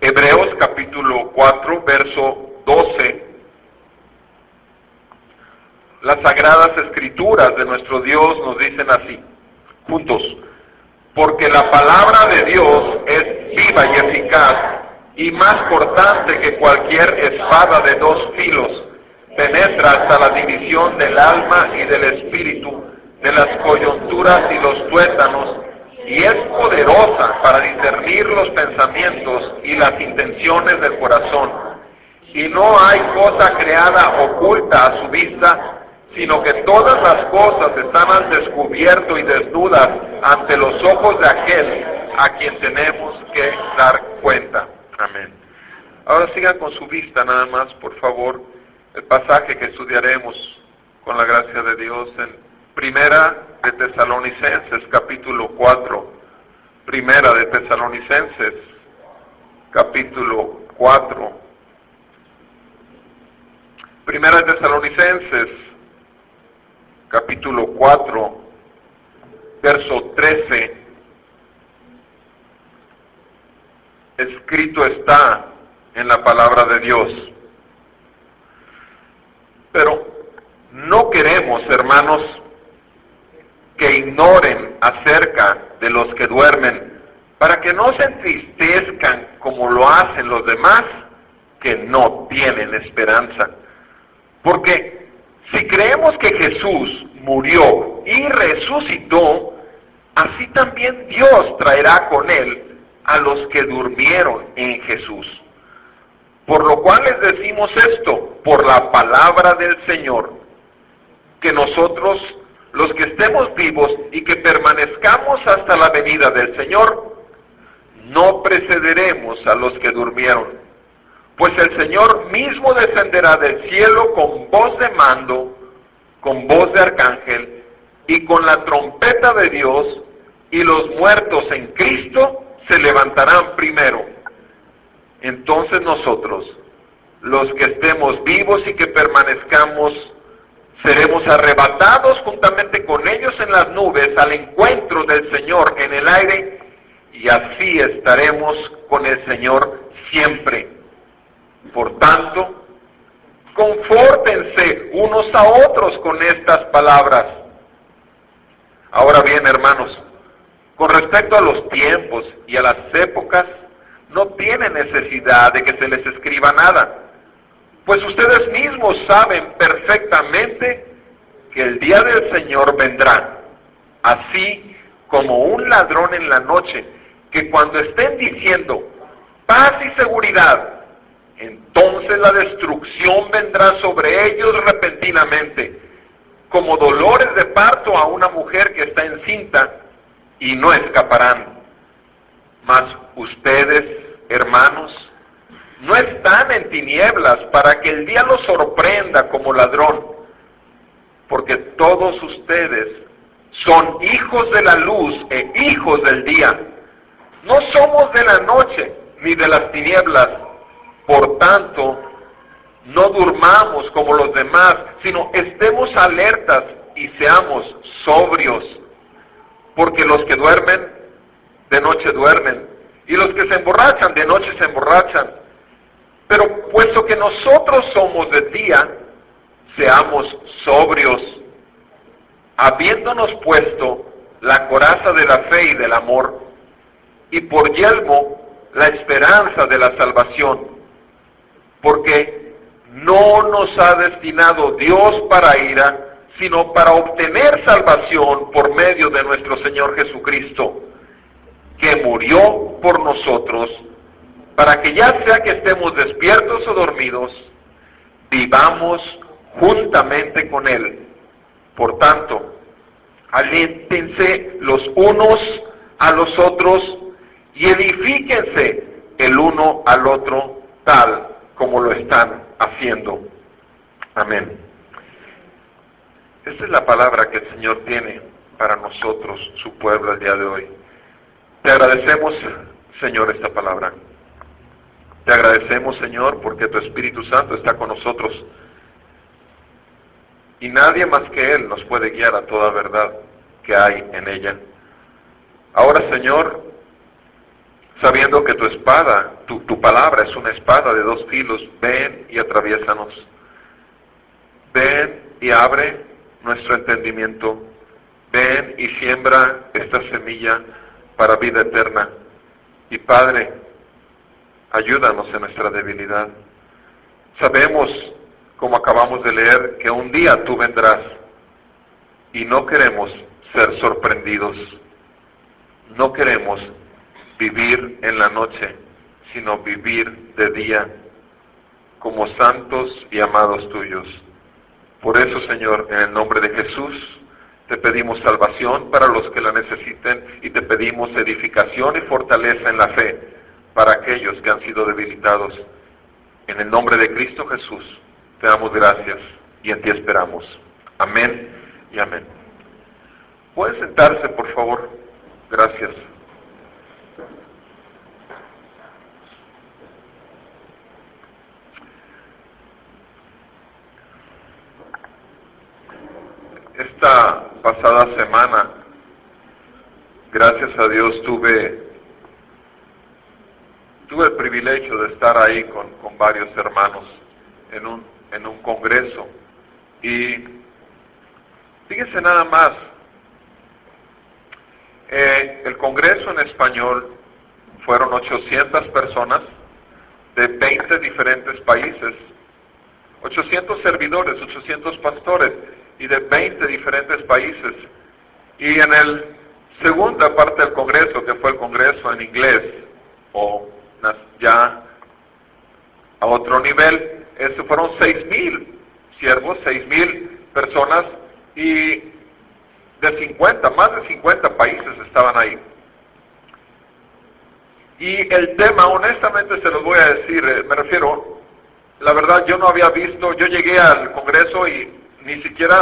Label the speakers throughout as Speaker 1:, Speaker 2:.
Speaker 1: Hebreos capítulo 4, verso 12. Las sagradas escrituras de nuestro Dios nos dicen así, juntos, porque la palabra de Dios es viva y eficaz y más cortante que cualquier espada de dos filos, penetra hasta la división del alma y del espíritu, de las coyunturas y los tuétanos, y es poderosa para discernir los pensamientos y las intenciones del corazón. Y no hay cosa creada oculta a su vista, sino que todas las cosas están al descubierto y desnudas ante los ojos de aquel a quien tenemos que dar cuenta. Amén. Ahora sigan con su vista nada más, por favor, el pasaje que estudiaremos con la gracia de Dios en Primera de Tesalonicenses, capítulo 4. Primera de Tesalonicenses, capítulo 4. Primera de Tesalonicenses, capítulo 4, verso 13, escrito está en la palabra de Dios. Pero no queremos, hermanos, que ignoren acerca de los que duermen, para que no se entristezcan como lo hacen los demás que no tienen esperanza. Porque si creemos que Jesús murió y resucitó, así también Dios traerá con él a los que durmieron en Jesús. Por lo cual les decimos esto, por la palabra del Señor, que nosotros, los que estemos vivos y que permanezcamos hasta la venida del Señor, no precederemos a los que durmieron pues el Señor mismo descenderá del cielo con voz de mando, con voz de arcángel y con la trompeta de Dios, y los muertos en Cristo se levantarán primero. Entonces nosotros, los que estemos vivos y que permanezcamos, seremos arrebatados juntamente con ellos en las nubes al encuentro del Señor en el aire, y así estaremos con el Señor siempre. Por tanto, confórtense unos a otros con estas palabras. Ahora bien, hermanos, con respecto a los tiempos y a las épocas, no tienen necesidad de que se les escriba nada, pues ustedes mismos saben perfectamente que el día del Señor vendrá, así como un ladrón en la noche, que cuando estén diciendo paz y seguridad, entonces la destrucción vendrá sobre ellos repentinamente, como dolores de parto a una mujer que está encinta, y no escaparán. Mas ustedes, hermanos, no están en tinieblas para que el día los sorprenda como ladrón, porque todos ustedes son hijos de la luz e hijos del día. No somos de la noche ni de las tinieblas. Por tanto, no durmamos como los demás, sino estemos alertas y seamos sobrios. Porque los que duermen, de noche duermen. Y los que se emborrachan, de noche se emborrachan. Pero puesto que nosotros somos de día, seamos sobrios, habiéndonos puesto la coraza de la fe y del amor, y por yelmo la esperanza de la salvación. Porque no nos ha destinado Dios para ira, sino para obtener salvación por medio de nuestro Señor Jesucristo, que murió por nosotros, para que ya sea que estemos despiertos o dormidos, vivamos juntamente con Él. Por tanto, aliéntense los unos a los otros y edifíquense el uno al otro tal como lo están haciendo. Amén. Esta es la palabra que el Señor tiene para nosotros, su pueblo, el día de hoy. Te agradecemos, Señor, esta palabra. Te agradecemos, Señor, porque tu Espíritu Santo está con nosotros. Y nadie más que Él nos puede guiar a toda verdad que hay en ella. Ahora, Señor, sabiendo que tu espada, tu, tu palabra es una espada de dos filos, ven y atraviesanos. Ven y abre nuestro entendimiento. Ven y siembra esta semilla para vida eterna. Y Padre, ayúdanos en nuestra debilidad. Sabemos, como acabamos de leer, que un día tú vendrás y no queremos ser sorprendidos. No queremos vivir en la noche, sino vivir de día como santos y amados tuyos. Por eso, Señor, en el nombre de Jesús, te pedimos salvación para los que la necesiten y te pedimos edificación y fortaleza en la fe para aquellos que han sido debilitados. En el nombre de Cristo Jesús, te damos gracias y en ti esperamos. Amén y amén. ¿Pueden sentarse, por favor? Gracias. esta pasada semana, gracias a Dios, tuve, tuve el privilegio de estar ahí con, con varios hermanos en un, en un congreso. Y fíjense nada más, eh, el congreso en español fueron 800 personas de 20 diferentes países, 800 servidores, 800 pastores y de 20 diferentes países. Y en el segunda parte del Congreso, que fue el Congreso en inglés, o ya a otro nivel, eso fueron 6.000 siervos, 6.000 personas y de 50, más de 50 países estaban ahí. Y el tema, honestamente se los voy a decir, eh, me refiero, la verdad yo no había visto, yo llegué al Congreso y ni siquiera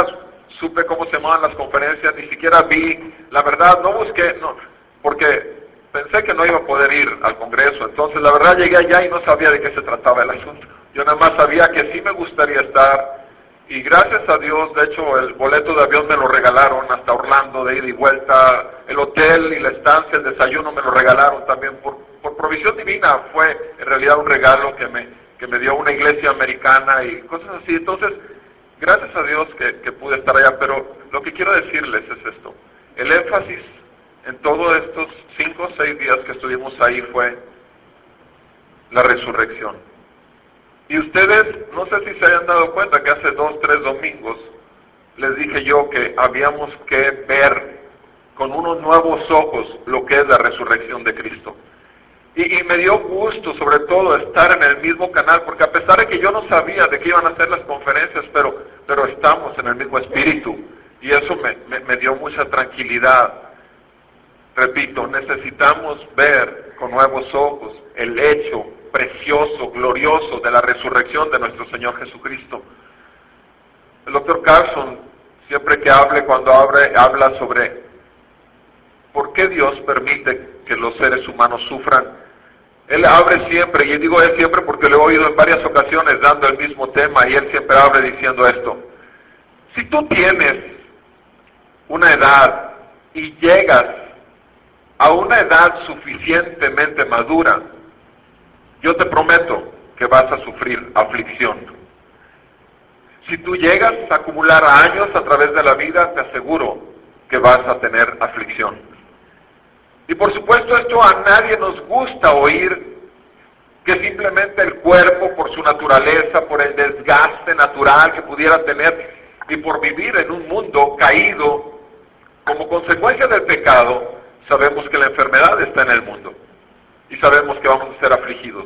Speaker 1: supe cómo se llamaban las conferencias, ni siquiera vi, la verdad, no busqué, no, porque pensé que no iba a poder ir al Congreso, entonces la verdad llegué allá y no sabía de qué se trataba el asunto. Yo nada más sabía que sí me gustaría estar y gracias a Dios, de hecho, el boleto de avión me lo regalaron hasta Orlando de ida y vuelta, el hotel y la estancia, el desayuno me lo regalaron también por, por provisión divina, fue en realidad un regalo que me, que me dio una iglesia americana y cosas así. Entonces, Gracias a Dios que, pude estar allá, pero lo que quiero decirles es esto. El énfasis en todos estos cinco o seis días que estuvimos ahí fue la resurrección. Y ustedes, no sé si se hayan dado cuenta que hace dos, tres domingos les dije yo que habíamos que ver con unos nuevos ojos lo que es la resurrección de Cristo. Y, me dio gusto, sobre todo, estar en el mismo canal, porque a pesar de que yo no sabía de qué iban a ser las conferencias, pero, pero estamos en el mismo espíritu. Y eso me, me dio mucha tranquilidad. Repito, necesitamos ver con nuevos ojos el hecho precioso, glorioso de la resurrección de nuestro Señor Jesucristo. El doctor Carson, siempre que hable, cuando abre, habla sobre por qué Dios permite que los seres humanos sufran, él abre siempre, y digo él siempre porque lo he oído en varias ocasiones dando el mismo tema y él siempre abre diciendo esto. Si tú tienes una edad y llegas a una edad suficientemente madura, yo te prometo que vas a sufrir aflicción. Si tú llegas a acumular años a través de la vida, te aseguro que vas a tener aflicción. Y por supuesto esto a nadie nos gusta oír que simplemente el cuerpo por su naturaleza, por el desgaste natural que pudiera tener y por vivir en un mundo caído como consecuencia del pecado, sabemos que la enfermedad está en el mundo y sabemos que vamos a ser afligidos.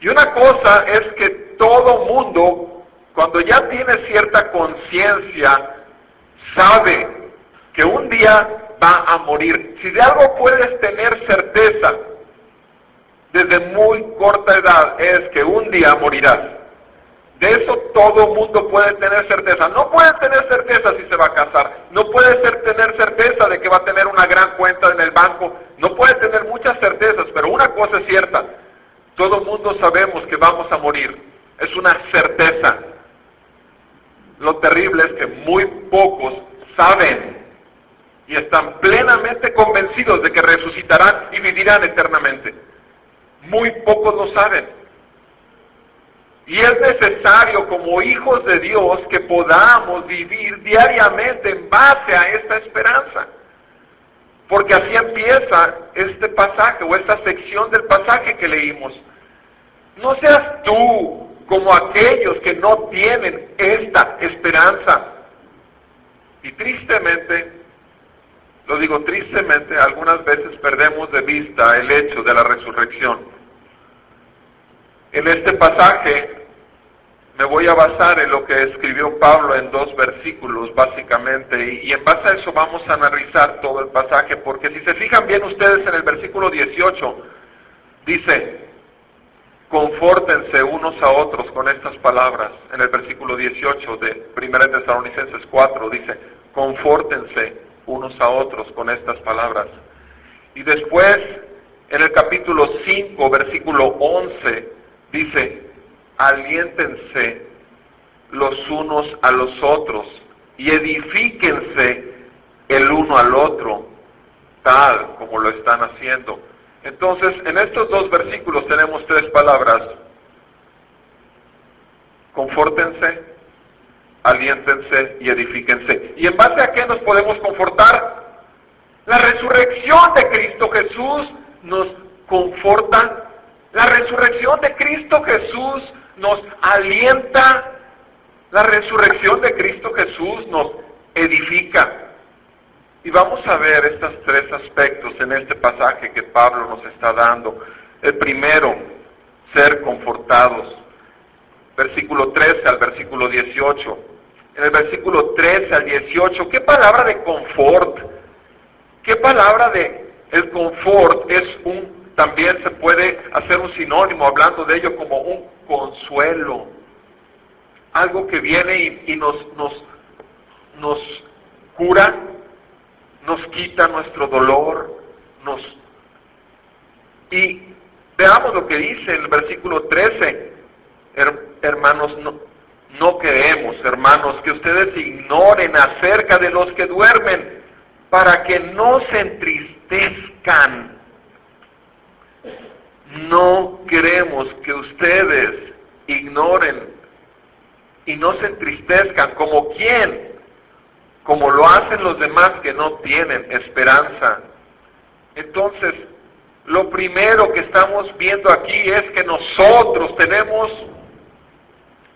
Speaker 1: Y una cosa es que todo mundo, cuando ya tiene cierta conciencia, sabe que un día va a morir. Si de algo puedes tener certeza, desde muy corta edad es que un día morirás. De eso todo mundo puede tener certeza. No puede tener certeza si se va a casar. No puede tener certeza de que va a tener una gran cuenta en el banco. No puede tener muchas certezas, pero una cosa es cierta. Todo mundo sabemos que vamos a morir. Es una certeza. Lo terrible es que muy pocos saben y están plenamente convencidos de que resucitarán y vivirán eternamente. Muy pocos lo saben. Y es necesario como hijos de Dios que podamos vivir diariamente en base a esta esperanza. Porque así empieza este pasaje o esta sección del pasaje que leímos. No seas tú como aquellos que no tienen esta esperanza. Y tristemente, lo digo tristemente, algunas veces perdemos de vista el hecho de la resurrección. En este pasaje me voy a basar en lo que escribió Pablo en dos versículos básicamente y, en base a eso vamos a analizar todo el pasaje porque si se fijan bien ustedes en el versículo 18 dice confórtense unos a otros con estas palabras en el versículo 18 de 1 Tesalonicenses 4 dice confórtense unos a otros con estas palabras y después en el capítulo 5 versículo 11 dice aliéntense los unos a los otros y edifíquense el uno al otro, tal como lo están haciendo. Entonces, en estos dos versículos tenemos tres palabras. Confórtense, aliéntense y edifíquense. ¿Y en base a qué nos podemos confortar? La resurrección de Cristo Jesús nos conforta. La resurrección de Cristo Jesús nos alienta, la resurrección de Cristo Jesús nos edifica. Y vamos a ver estos tres aspectos en este pasaje que Pablo nos está dando. El primero, ser confortados. Versículo 13 al versículo 18. En el versículo 13 al 18, ¿qué palabra de confort? ¿Qué palabra de el confort es un también se puede hacer un sinónimo hablando de ello como un consuelo, algo que viene y, nos, nos, nos cura, nos quita nuestro dolor, nos... Y veamos lo que dice el versículo 13, hermanos, no, no queremos, hermanos, que ustedes ignoren acerca de los que duermen, para que no se entristezcan no queremos que ustedes ignoren y no se entristezcan como quien, como lo hacen los demás que no tienen esperanza. Entonces, lo primero que estamos viendo aquí es que nosotros tenemos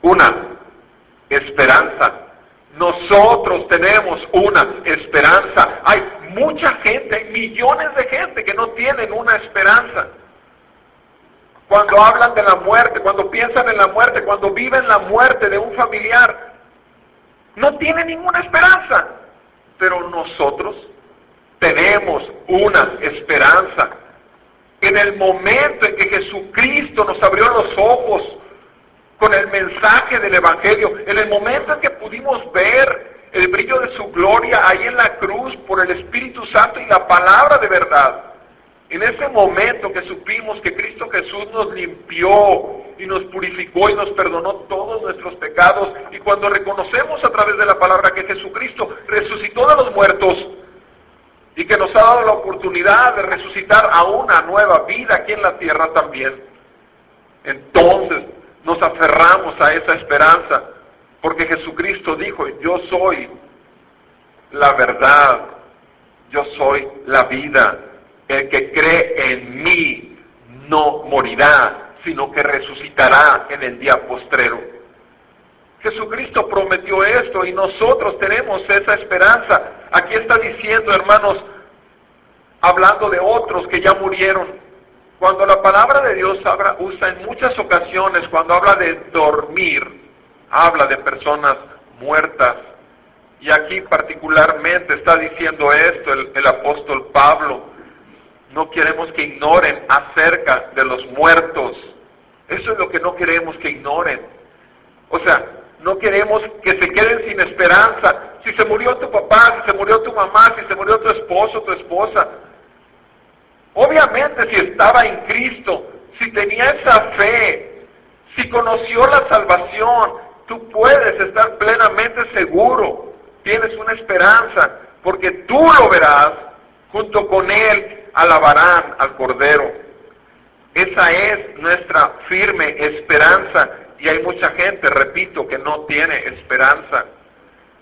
Speaker 1: una esperanza. Nosotros tenemos una esperanza. Hay mucha gente, hay millones de gente que no tienen una esperanza cuando hablan de la muerte, cuando piensan en la muerte, cuando viven la muerte de un familiar, no tienen ninguna esperanza. Pero nosotros tenemos una esperanza. En el momento en que Jesucristo nos abrió los ojos con el mensaje del Evangelio, en el momento en que pudimos ver el brillo de su gloria ahí en la cruz por el Espíritu Santo y la palabra de verdad, en ese momento que supimos que Cristo Jesús nos limpió y nos purificó y nos perdonó todos nuestros pecados, y cuando reconocemos a través de la palabra que Jesucristo resucitó de los muertos y que nos ha dado la oportunidad de resucitar a una nueva vida aquí en la tierra también, entonces nos aferramos a esa esperanza, porque Jesucristo dijo, yo soy la verdad, yo soy la vida. El que cree en mí no morirá, sino que resucitará en el día postrero. Jesucristo prometió esto y nosotros tenemos esa esperanza. Aquí está diciendo, hermanos, hablando de otros que ya murieron. Cuando la palabra de Dios habla, usa en muchas ocasiones, cuando habla de dormir, habla de personas muertas. Y aquí particularmente está diciendo esto el, el apóstol Pablo No queremos que ignoren acerca de los muertos. Eso es lo que no queremos que ignoren. O sea, no queremos que se queden sin esperanza. Si se murió tu papá, si se murió tu mamá, si se murió tu esposo, tu esposa. Obviamente si estaba en Cristo, si tenía esa fe, si conoció la salvación, tú puedes estar plenamente seguro. Tienes una esperanza, porque tú lo verás, junto con Él alabarán al Cordero. Esa es nuestra firme esperanza y hay mucha gente, repito, que no tiene esperanza.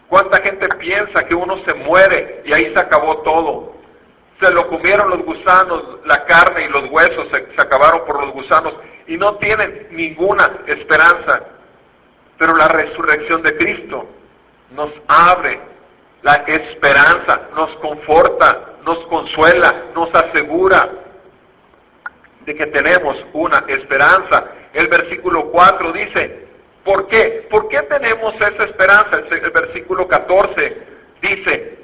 Speaker 1: ¿Cuánta gente piensa que uno se muere y ahí se acabó todo? Se lo comieron los gusanos, la carne y los huesos se, acabaron por los gusanos y no tienen ninguna esperanza. Pero la resurrección de Cristo nos abre la esperanza, nos conforta, nos consuela, nos asegura de que tenemos una esperanza. El versículo 4 dice, ¿por qué? ¿Por qué tenemos esa esperanza? El, versículo 14 dice,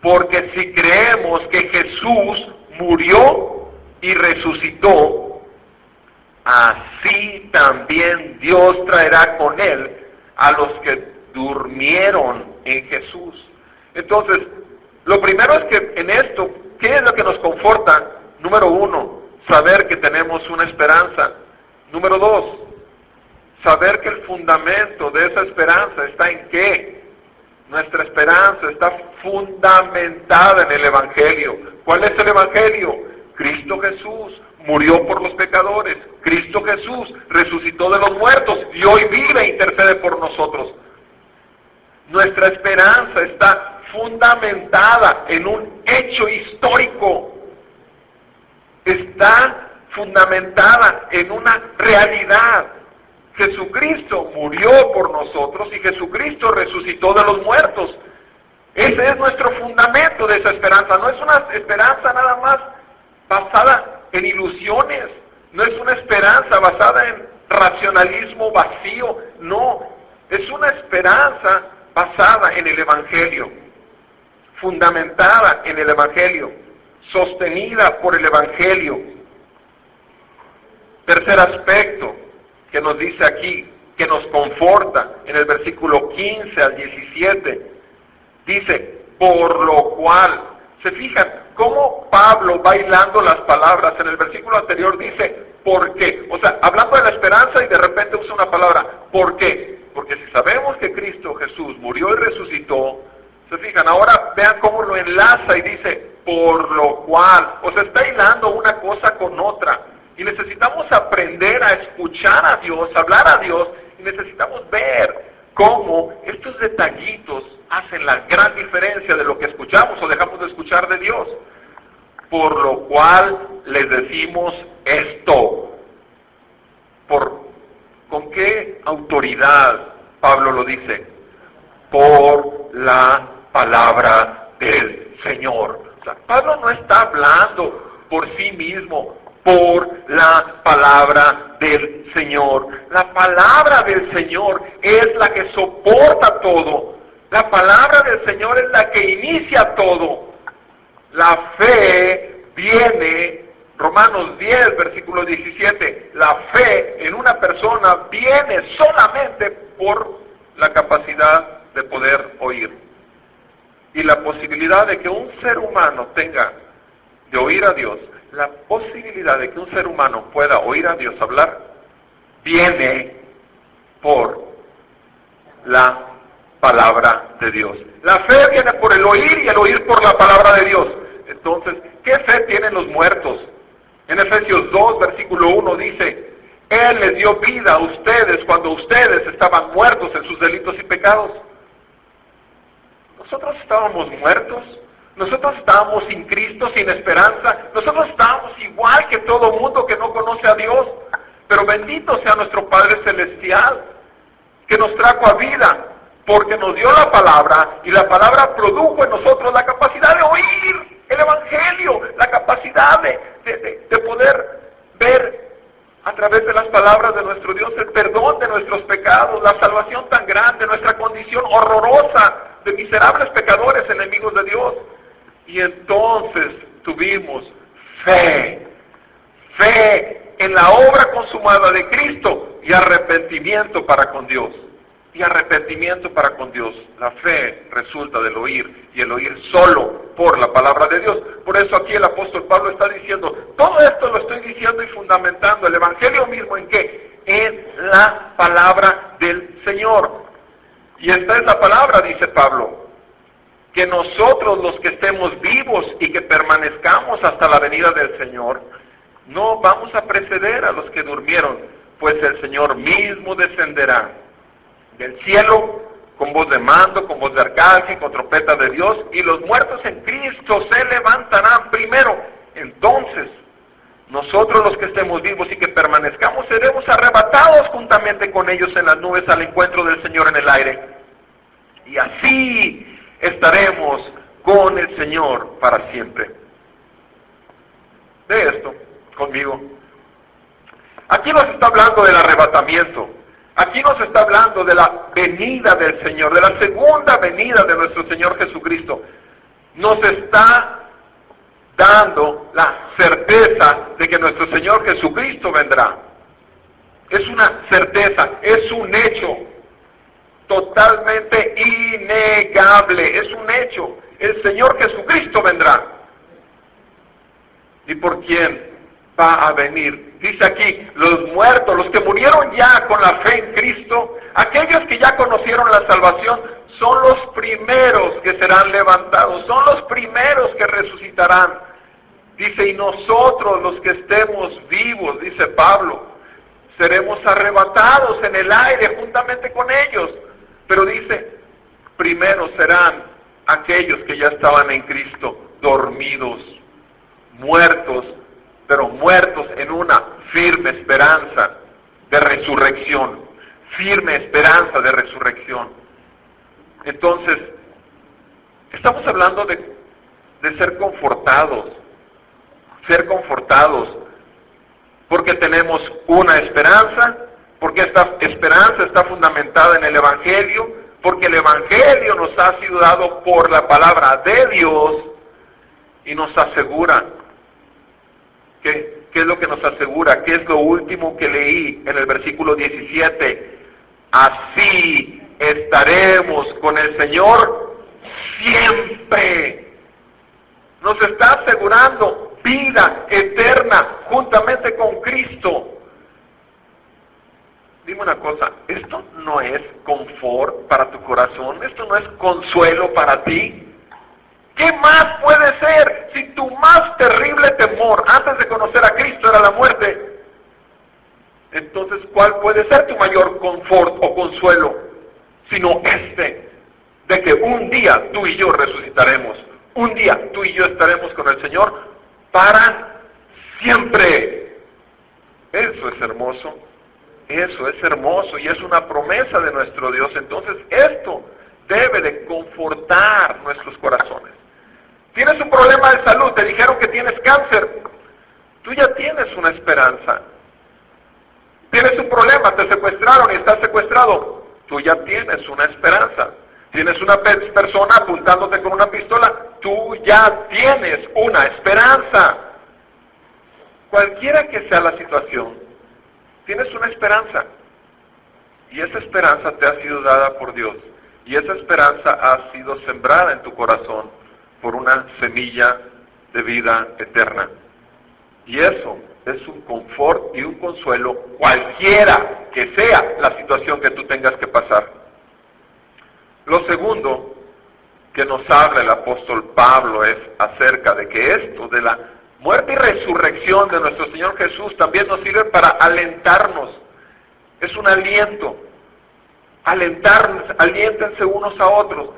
Speaker 1: porque si creemos que Jesús murió y resucitó, así también Dios traerá con él a los que durmieron en Jesús. Entonces, lo primero es que en esto, ¿qué es lo que nos conforta? Número uno, saber que tenemos una esperanza. Número dos, saber que el fundamento de esa esperanza está en qué. Nuestra esperanza está fundamentada en el Evangelio. ¿Cuál es el Evangelio? Cristo Jesús murió por los pecadores. Cristo Jesús resucitó de los muertos y hoy vive e intercede por nosotros. Nuestra esperanza está fundamentada en un hecho histórico. Está fundamentada en una realidad. Jesucristo murió por nosotros y Jesucristo resucitó de los muertos. Ese es nuestro fundamento de esa esperanza. No es una esperanza nada más basada en ilusiones. No es una esperanza basada en racionalismo vacío. No, es una esperanza basada en el Evangelio, fundamentada en el Evangelio, sostenida por el Evangelio. Tercer aspecto que nos dice aquí, que nos conforta en el versículo 15 al 17, dice, por lo cual, se fijan cómo Pablo bailando las palabras, en el versículo anterior dice, ¿por qué? O sea, hablando de la esperanza y de repente usa una palabra, ¿por qué? Porque si sabemos que Cristo Jesús murió y resucitó, se fijan, ahora vean cómo lo enlaza y dice, por lo cual, o sea, está hilando una cosa con otra. Y necesitamos aprender a escuchar a Dios, hablar a Dios, y necesitamos ver cómo estos detallitos hacen la gran diferencia de lo que escuchamos o dejamos de escuchar de Dios. Por lo cual les decimos esto. Por ¿Con qué autoridad Pablo lo dice? Por la palabra del Señor. Pablo no está hablando por sí mismo, por la palabra del Señor. La palabra del Señor es la que soporta todo. La palabra del Señor es la que inicia todo. La fe viene Romanos 10, versículo 17, la fe en una persona viene solamente por la capacidad de poder oír. Y la posibilidad de que un ser humano tenga de oír a Dios, la posibilidad de que un ser humano pueda oír a Dios hablar, viene por la palabra de Dios. La fe viene por el oír y el oír por la palabra de Dios. Entonces, ¿qué fe tienen los muertos? En Efesios 2, versículo 1 dice, Él les dio vida a ustedes cuando ustedes estaban muertos en sus delitos y pecados. Nosotros estábamos muertos, nosotros estábamos sin Cristo, sin esperanza, nosotros estábamos igual que todo mundo que no conoce a Dios, pero bendito sea nuestro Padre Celestial, que nos trajo a vida, porque nos dio la palabra y la palabra produjo en nosotros la capacidad de oír el Evangelio, la capacidad de, de, poder ver a través de las palabras de nuestro Dios el perdón de nuestros pecados, la salvación tan grande, nuestra condición horrorosa de miserables pecadores enemigos de Dios. Y entonces tuvimos fe. Fe en la obra consumada de Cristo y arrepentimiento para con Dios. Y arrepentimiento para con Dios. La fe resulta del oír y el oír solo por la palabra de Dios. Por eso aquí el apóstol Pablo está diciendo, todo esto lo estoy diciendo y fundamentando el Evangelio mismo en qué? En la palabra del Señor. Y esta es la palabra, dice Pablo, que nosotros los que estemos vivos y que permanezcamos hasta la venida del Señor, no vamos a preceder a los que durmieron, pues el Señor mismo descenderá del cielo con voz de mando, con voz de arcángel, con trompeta de Dios, y los muertos en Cristo se levantarán primero. Entonces, nosotros los que estemos vivos y que permanezcamos seremos arrebatados juntamente con ellos en las nubes al encuentro del Señor en el aire. Y así estaremos con el Señor para siempre. De esto, conmigo. Aquí nos está hablando del arrebatamiento. Aquí nos está hablando de la venida del Señor, de la segunda venida de nuestro Señor Jesucristo. Nos está dando la certeza de que nuestro Señor Jesucristo vendrá. Es una certeza, es un hecho totalmente innegable, es un hecho. El Señor Jesucristo vendrá. ¿Y por quién va a venir? dice aquí, los muertos, los que murieron ya con la fe en Cristo, aquellos que ya conocieron la salvación, son los primeros que serán levantados, son los primeros que resucitarán. Dice, y nosotros los que estemos vivos, dice Pablo, seremos arrebatados en el aire juntamente con ellos. Pero dice, primero serán aquellos que ya estaban en Cristo, dormidos, muertos pero muertos en una firme esperanza de resurrección, firme esperanza de resurrección. Entonces, estamos hablando de, de ser confortados, ser confortados, porque tenemos una esperanza, porque esta esperanza está fundamentada en el Evangelio, porque el Evangelio nos ha sido dado por la palabra de Dios y nos asegura ¿Qué, es lo que nos asegura? ¿Qué es lo último que leí en el versículo 17? Así estaremos con el Señor siempre. Nos está asegurando vida eterna juntamente con Cristo. Dime una cosa, esto no es confort para tu corazón, esto no es consuelo para ti. ¿Qué más puede ser si tu más terrible temor antes de conocer a Cristo era la muerte? Entonces, ¿cuál puede ser tu mayor confort o consuelo? Sino este, de que un día tú y yo resucitaremos. Un día tú y yo estaremos con el Señor para siempre. Eso es hermoso. Eso es hermoso y es una promesa de nuestro Dios. Entonces, esto debe de confortar nuestros corazones. Tienes un problema de salud, te dijeron que tienes cáncer. Tú ya tienes una esperanza. Tienes un problema, te secuestraron y estás secuestrado. Tú ya tienes una esperanza. Tienes una persona apuntándote con una pistola. Tú ya tienes una esperanza. Cualquiera que sea la situación, tienes una esperanza. Y esa esperanza te ha sido dada por Dios. Y esa esperanza ha sido sembrada en tu corazón por una semilla de vida eterna. Y eso es un confort y un consuelo cualquiera que sea la situación que tú tengas que pasar. Lo segundo que nos habla el apóstol Pablo es acerca de que esto de la muerte y resurrección de nuestro Señor Jesús también nos sirve para alentarnos. Es un aliento. Alentarnos, aliéntense unos a otros.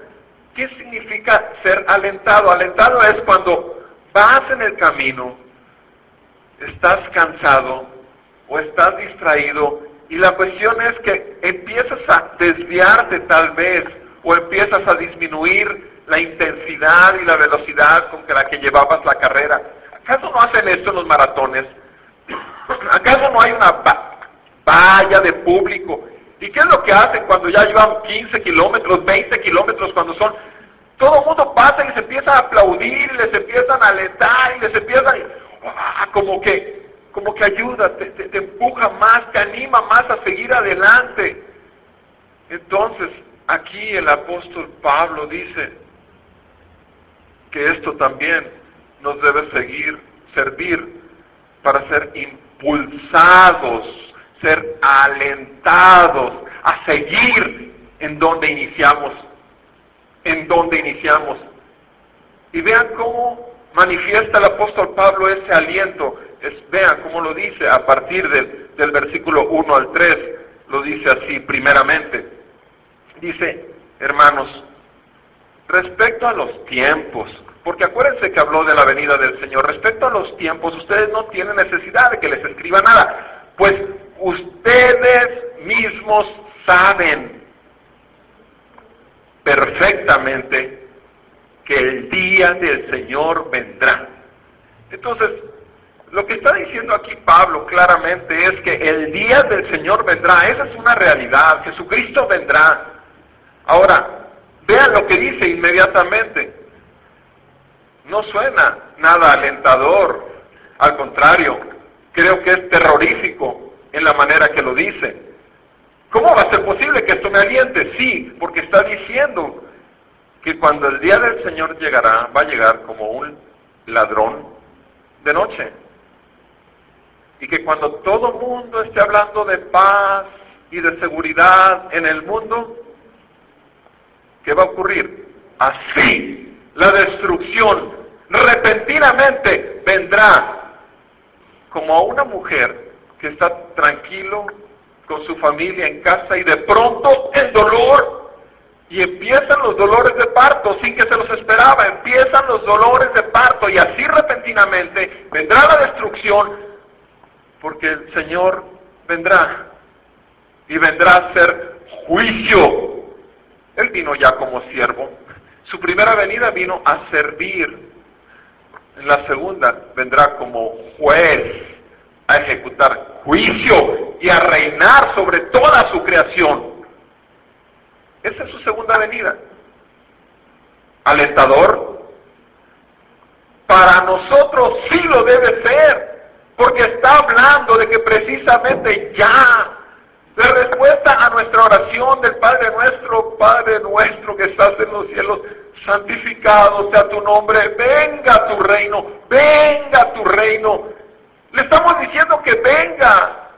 Speaker 1: ¿Qué significa ser alentado? Alentado es cuando vas en el camino, estás cansado o estás distraído y la cuestión es que empiezas a desviarte tal vez o empiezas a disminuir la intensidad y la velocidad con la que llevabas la carrera. ¿Acaso no hacen esto en los maratones? ¿Acaso no hay una valla de público ¿Y qué es lo que hacen cuando ya llevan 15 kilómetros, 20 kilómetros, cuando son... Todo el mundo pasa y les empieza a aplaudir, les empiezan a alentar y les empiezan... ah, como que, como que ayuda, te, te empuja más, te anima más a seguir adelante. Entonces, aquí el apóstol Pablo dice que esto también nos debe seguir, servir para ser impulsados, ser alentados a seguir en donde iniciamos, en donde iniciamos. Y vean cómo manifiesta el apóstol Pablo ese aliento. vean cómo lo dice a partir del, del versículo 1 al 3. Lo dice así primeramente. Dice, hermanos, respecto a los tiempos, porque acuérdense que habló de la venida del Señor, respecto a los tiempos, ustedes no tienen necesidad de que les escriba nada, pues ustedes mismos saben perfectamente que el día del Señor vendrá. Entonces, lo que está diciendo aquí Pablo claramente es que el día del Señor vendrá, esa es una realidad, Jesucristo vendrá. Ahora, vean lo que dice inmediatamente. No suena nada alentador, al contrario, creo que es terrorífico en la manera que lo dice. ¿Cómo va a ser posible que esto me aliente? Sí, porque está diciendo que cuando el día del Señor llegará, va a llegar como un ladrón de noche. Y que cuando todo mundo esté hablando de paz y de seguridad en el mundo, ¿qué va a ocurrir? Así, la destrucción repentinamente vendrá como a una mujer que está tranquilo con su familia en casa y de pronto el dolor y empiezan los dolores de parto sin que se los esperaba, empiezan los dolores de parto y así repentinamente vendrá la destrucción porque el Señor vendrá y vendrá a ser juicio. Él vino ya como siervo. Su primera venida vino a servir. En la segunda vendrá como juez a ejecutar juicio y a reinar sobre toda su creación. Esa es su segunda venida. Alentador. Para nosotros sí lo debe ser, porque está hablando de que precisamente ya, de respuesta a nuestra oración del Padre nuestro, Padre nuestro que estás en los cielos, santificado sea tu nombre, venga tu reino, venga tu reino, le estamos diciendo que venga,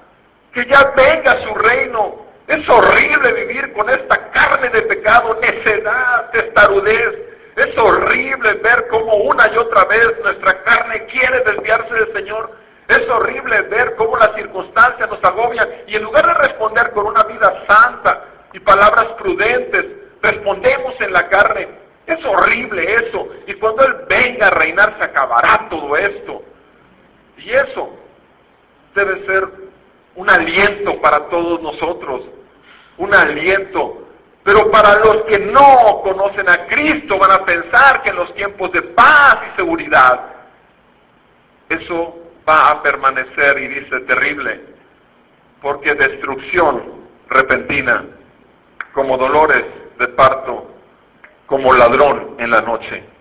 Speaker 1: que ya venga su reino. Es horrible vivir con esta carne de pecado, necedad, testarudez. Es horrible ver cómo una y otra vez nuestra carne quiere desviarse del Señor. Es horrible ver cómo las circunstancias nos agobian y en lugar de responder con una vida santa y palabras prudentes, respondemos en la carne. Es horrible eso. Y cuando Él venga a reinar se acabará todo esto. Y eso debe ser un aliento para todos nosotros, un aliento. Pero para los que no conocen a Cristo van a pensar que en los tiempos de paz y seguridad, eso va a permanecer y dice terrible, porque destrucción repentina, como dolores de parto, como ladrón en la noche.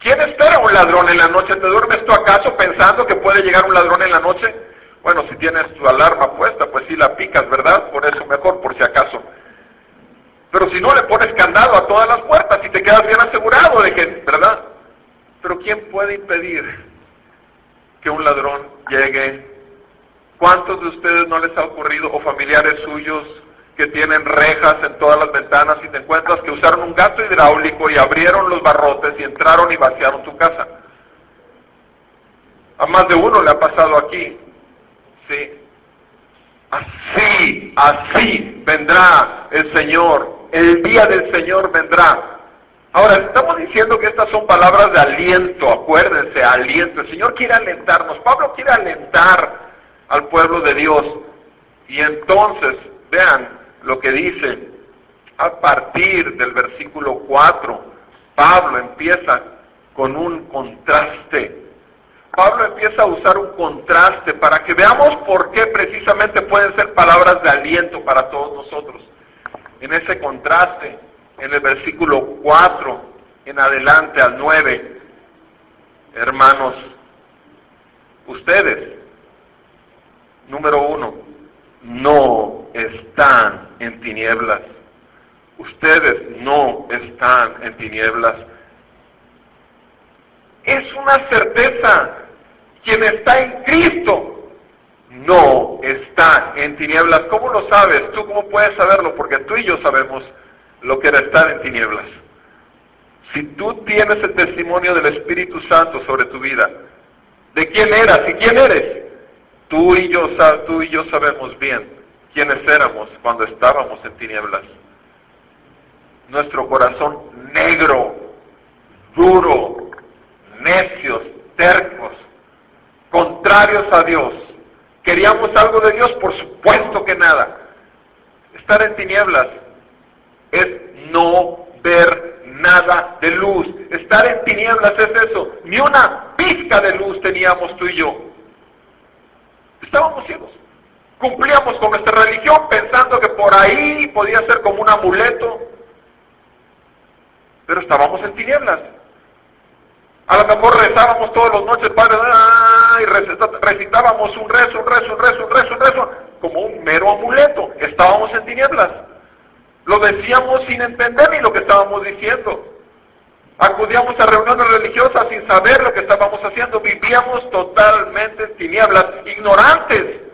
Speaker 1: ¿Quién espera un ladrón en la noche? ¿Te duermes tú acaso pensando que puede llegar un ladrón en la noche? Bueno, si tienes tu alarma puesta, pues sí la picas, ¿verdad? Por eso mejor, por si acaso. Pero si no, le pones candado a todas las puertas y te quedas bien asegurado de que, ¿verdad? Pero ¿quién puede impedir que un ladrón llegue? ¿Cuántos de ustedes no les ha ocurrido, o familiares suyos, que tienen rejas en todas las ventanas y te encuentras que usaron un gato hidráulico y abrieron los barrotes y entraron y vaciaron tu casa. A más de uno le ha pasado aquí. Sí. Así, así vendrá el Señor. El día del Señor vendrá. Ahora, estamos diciendo que estas son palabras de aliento, acuérdense, aliento. El Señor quiere alentarnos. Pablo quiere alentar al pueblo de Dios. Y entonces, vean, lo que dice a partir del versículo 4. Pablo empieza con un contraste. Pablo empieza a usar un contraste para que veamos por qué precisamente pueden ser palabras de aliento para todos nosotros. En ese contraste, en el versículo 4 en adelante al 9, hermanos, Ustedes, número uno, no están en tinieblas. Ustedes no están en tinieblas. Es una certeza. Quien está en Cristo no está en tinieblas. ¿Cómo lo sabes? ¿Tú cómo puedes saberlo? Porque tú y yo sabemos lo que era estar en tinieblas. Si tú tienes el testimonio del Espíritu Santo sobre tu vida, de quién eras y quién eres, tú y yo, tú y yo sabemos bien quiénes éramos cuando estábamos en tinieblas. Nuestro corazón negro, duro, necios, tercos, contrarios a Dios. ¿Queríamos algo de Dios? Por supuesto que nada. Estar en tinieblas es no ver nada de luz. Estar en tinieblas es eso. Ni una pizca de luz teníamos tú y yo. Estábamos ciegos. Cumplíamos con nuestra religión pensando que por ahí podía ser como un amuleto. Pero estábamos en tinieblas. A lo mejor rezábamos todas las noches, Padre, y recitábamos un rezo, un rezo, un rezo, un rezo, un rezo, como un mero amuleto. Estábamos en tinieblas. Lo decíamos sin entender ni lo que estábamos diciendo. Acudíamos a reuniones religiosas sin saber lo que estábamos haciendo. Vivíamos totalmente en tinieblas, ignorantes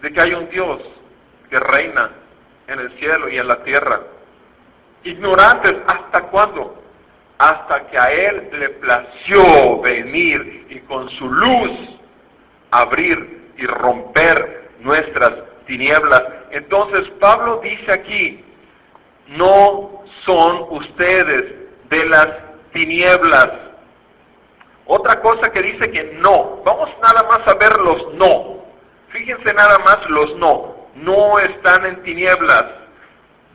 Speaker 1: de que hay un Dios que reina en el cielo y en la tierra. Ignorantes, ¿hasta cuándo? Hasta que a Él le plació venir y con su luz abrir y romper nuestras tinieblas. Entonces Pablo dice aquí, no son ustedes de las tinieblas. Otra cosa que dice que no, vamos nada más a ver los no. Fíjense nada más los no. No están en tinieblas.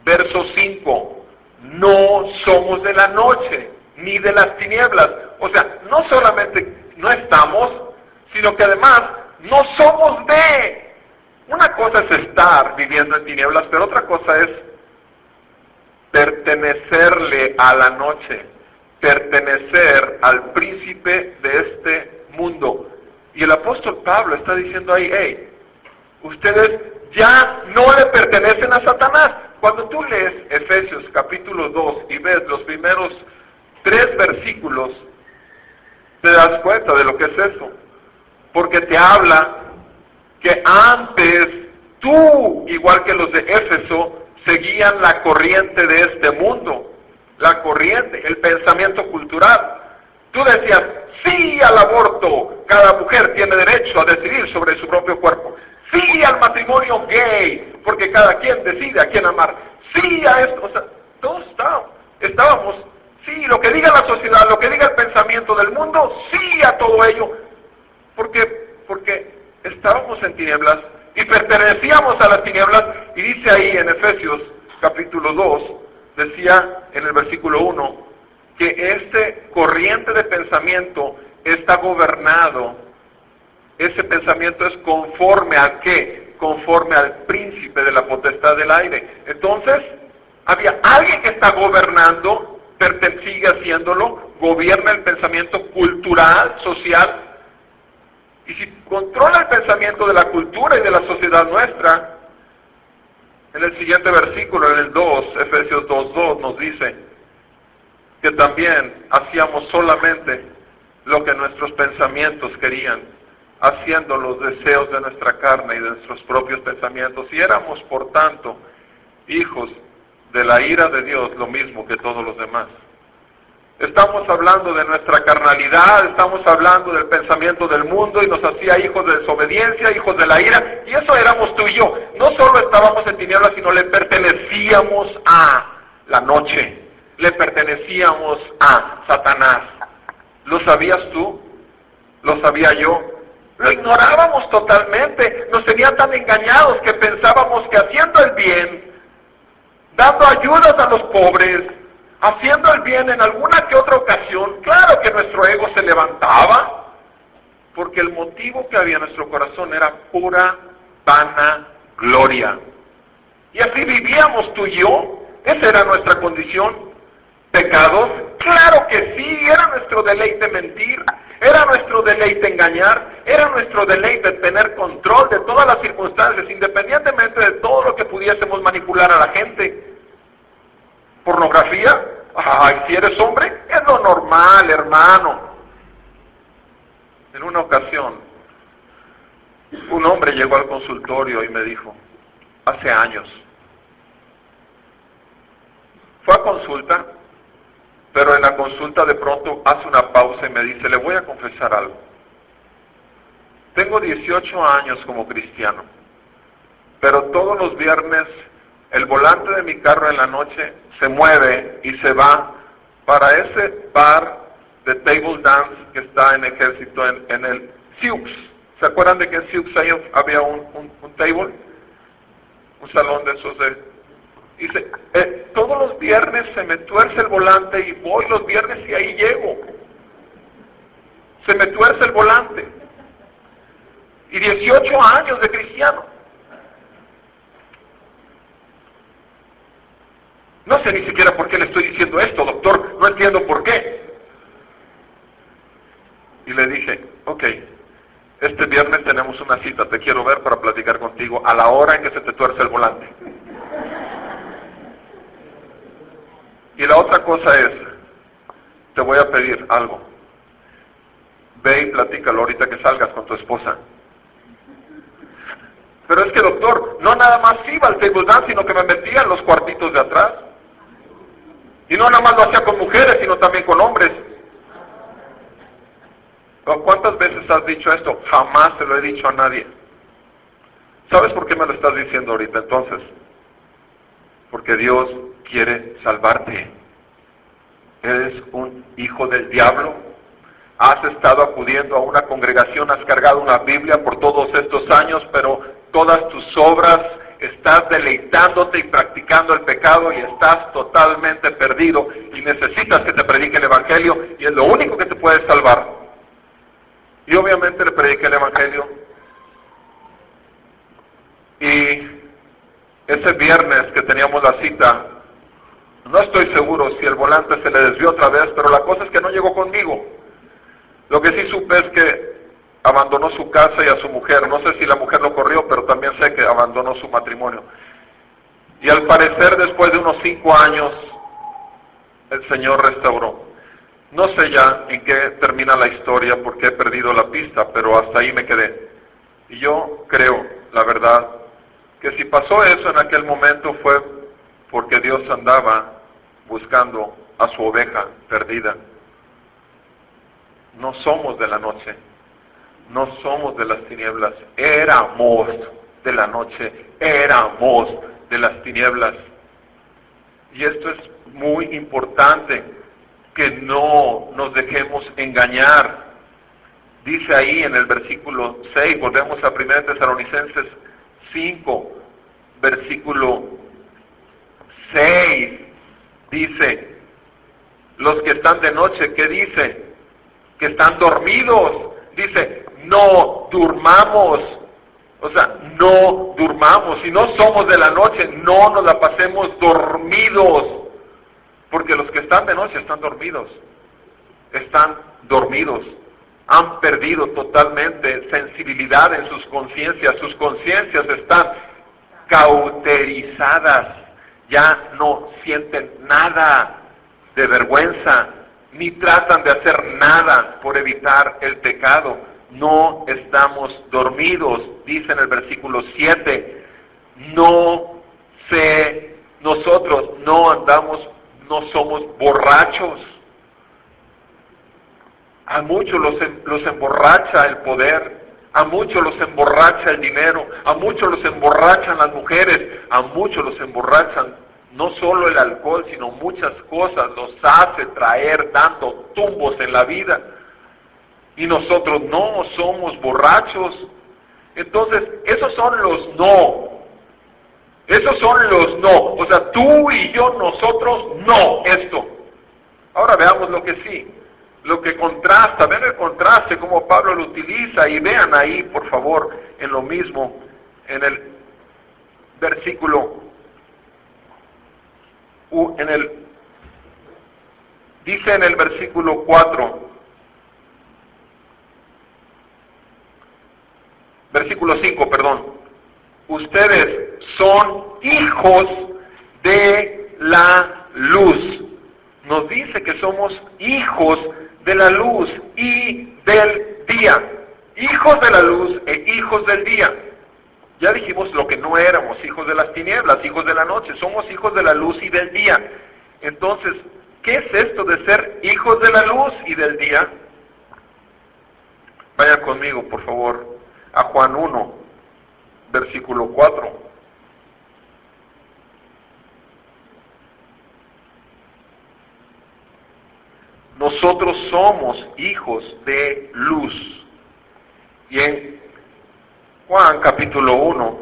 Speaker 1: Verso 5. No somos de la noche ni de las tinieblas. O sea, no solamente no estamos, sino que además no somos de. Una cosa es estar viviendo en tinieblas, pero otra cosa es pertenecerle a la noche, pertenecer al príncipe de este mundo. Y el apóstol Pablo está diciendo ahí, hey, ustedes ya no le pertenecen a Satanás. Cuando tú lees Efesios capítulo 2 y ves los primeros tres versículos, te das cuenta de lo que es eso. Porque te habla que antes tú, igual que los de Éfeso, seguían la corriente de este mundo, la corriente, el pensamiento cultural. Tú decías, sí al aborto, cada mujer tiene derecho a decidir sobre su propio cuerpo. Sí al matrimonio gay, porque cada quien decide a quién amar. Sí a esto, o sea, todos estábamos, estábamos, sí, lo que diga la sociedad, lo que diga el pensamiento del mundo, sí a todo ello. Porque, porque estábamos en tinieblas y pertenecíamos a las tinieblas, y dice ahí en Efesios capítulo 2, decía en el versículo 1, que este corriente de pensamiento está gobernado, ese pensamiento es conforme a qué? Conforme al príncipe de la potestad del aire. Entonces, había alguien que está gobernando, sigue haciéndolo, gobierna el pensamiento cultural, social, y si controla el pensamiento de la cultura y de la sociedad nuestra, en el siguiente versículo, en el 2, Efesios 2.2, nos dice que también hacíamos solamente lo que nuestros pensamientos querían, haciendo los deseos de nuestra carne y de nuestros propios pensamientos. Y éramos, por tanto, hijos de la ira de Dios, lo mismo que todos los demás. Estamos hablando de nuestra carnalidad, estamos hablando del pensamiento del mundo y nos hacía hijos de desobediencia, hijos de la ira, y eso éramos tú y yo. No solo estábamos en tinieblas, sino le pertenecíamos a la noche, le pertenecíamos a Satanás. ¿Lo sabías tú? ¿Lo sabía yo? Lo ignorábamos totalmente, nos tenían tan engañados que pensábamos que haciendo el bien, dando ayudas a los pobres, haciendo el bien en alguna que otra ocasión, claro que nuestro ego se levantaba, porque el motivo que había en nuestro corazón era pura, vana gloria. Y así vivíamos tú y yo, esa era nuestra condición. ¿Pecados? Claro que sí, era nuestro deleite mentir, Era nuestro deleite engañar, era nuestro deleite tener control de todas las circunstancias, independientemente de todo lo que pudiésemos manipular a la gente. Pornografía, ay, si eres hombre, es lo normal, hermano. En una ocasión, un hombre llegó al consultorio y me dijo, hace años, fue a consulta, pero en la consulta de pronto hace una pausa y me dice, le voy a confesar algo. Tengo 18 años como cristiano, pero todos los viernes el volante de mi carro en la noche se mueve y se va para ese bar de table dance que está en ejército en, el Sioux. ¿Se acuerdan de que en Sioux había un, un, table? Un salón de esos de Dice, eh, todos los viernes se me tuerce el volante y voy los viernes y ahí llego. Se me tuerce el volante. Y 18 años de cristiano. No sé ni siquiera por qué le estoy diciendo esto, doctor, no entiendo por qué. Y le dije, ok, este viernes tenemos una cita, te quiero ver para platicar contigo a la hora en que se te tuerce el volante. Y la otra cosa es, te voy a pedir algo. Ve y platícalo ahorita que salgas con tu esposa. Pero es que, doctor, no nada más iba al table sino que me metía en los cuartitos de atrás. Y no nada más lo hacía con mujeres, sino también con hombres. ¿Cuántas veces has dicho esto? Jamás te lo he dicho a nadie. ¿Sabes por qué me lo estás diciendo ahorita entonces? Porque Dios quiere salvarte. Eres un hijo del diablo. Has estado acudiendo a una congregación, has cargado una Biblia por todos estos años, pero todas tus obras estás deleitándote y practicando el pecado y estás totalmente perdido y necesitas que te predique el Evangelio y es lo único que te puede salvar. Y obviamente le prediqué el Evangelio. Y ese viernes que teníamos la cita, no estoy seguro si el volante se le desvió otra vez, pero la cosa es que no llegó conmigo. Lo que sí supe es que abandonó su casa y a su mujer. No sé si la mujer lo corrió, pero también sé que abandonó su matrimonio. Y al parecer después de unos cinco años, el Señor restauró. No sé ya en qué termina la historia porque he perdido la pista, pero hasta ahí me quedé. Y yo creo, la verdad, que si pasó eso en aquel momento fue porque Dios andaba buscando a su oveja perdida. No somos de la noche, no somos de las tinieblas, éramos de la noche, éramos de las tinieblas. Y esto es muy importante, que no nos dejemos engañar. Dice ahí en el versículo 6, volvemos a 1 Tesalonicenses 5, versículo 6, dice, los que están de noche, ¿qué dice? Que están dormidos. Dice, no durmamos. O sea, no durmamos. Si no somos de la noche, no nos la pasemos dormidos. Porque los que están de noche están dormidos. Están dormidos. Han perdido totalmente sensibilidad en sus conciencias. Sus conciencias están cauterizadas ya no sienten nada de vergüenza, ni tratan de hacer nada por evitar el pecado. No estamos dormidos, dice en el versículo 7. No sé, nosotros no andamos, no somos borrachos. A muchos los, los emborracha el poder, a muchos los emborracha el dinero, a muchos los emborrachan las mujeres, a muchos los emborrachan no solo el alcohol, sino muchas cosas los hace traer dando tumbos en la vida. Y nosotros no somos borrachos. Entonces, esos son los no. Esos son los no. O sea, tú y yo, nosotros, no, esto. Ahora veamos lo que sí lo que contrasta, vean el contraste, como Pablo lo utiliza y vean ahí, por favor, en lo mismo, en el versículo, en el, dice en el versículo 4, versículo 5, perdón, ustedes son hijos de la luz. Nos dice que somos hijos de la luz y del día. Hijos de la luz e hijos del día. Ya dijimos lo que no éramos, hijos de las tinieblas, hijos de la noche, somos hijos de la luz y del día. Entonces, ¿qué es esto de ser hijos de la luz y del día? Vaya conmigo, por favor, a Juan 1, versículo 4. Nosotros somos hijos de luz. Y en Juan capítulo 1,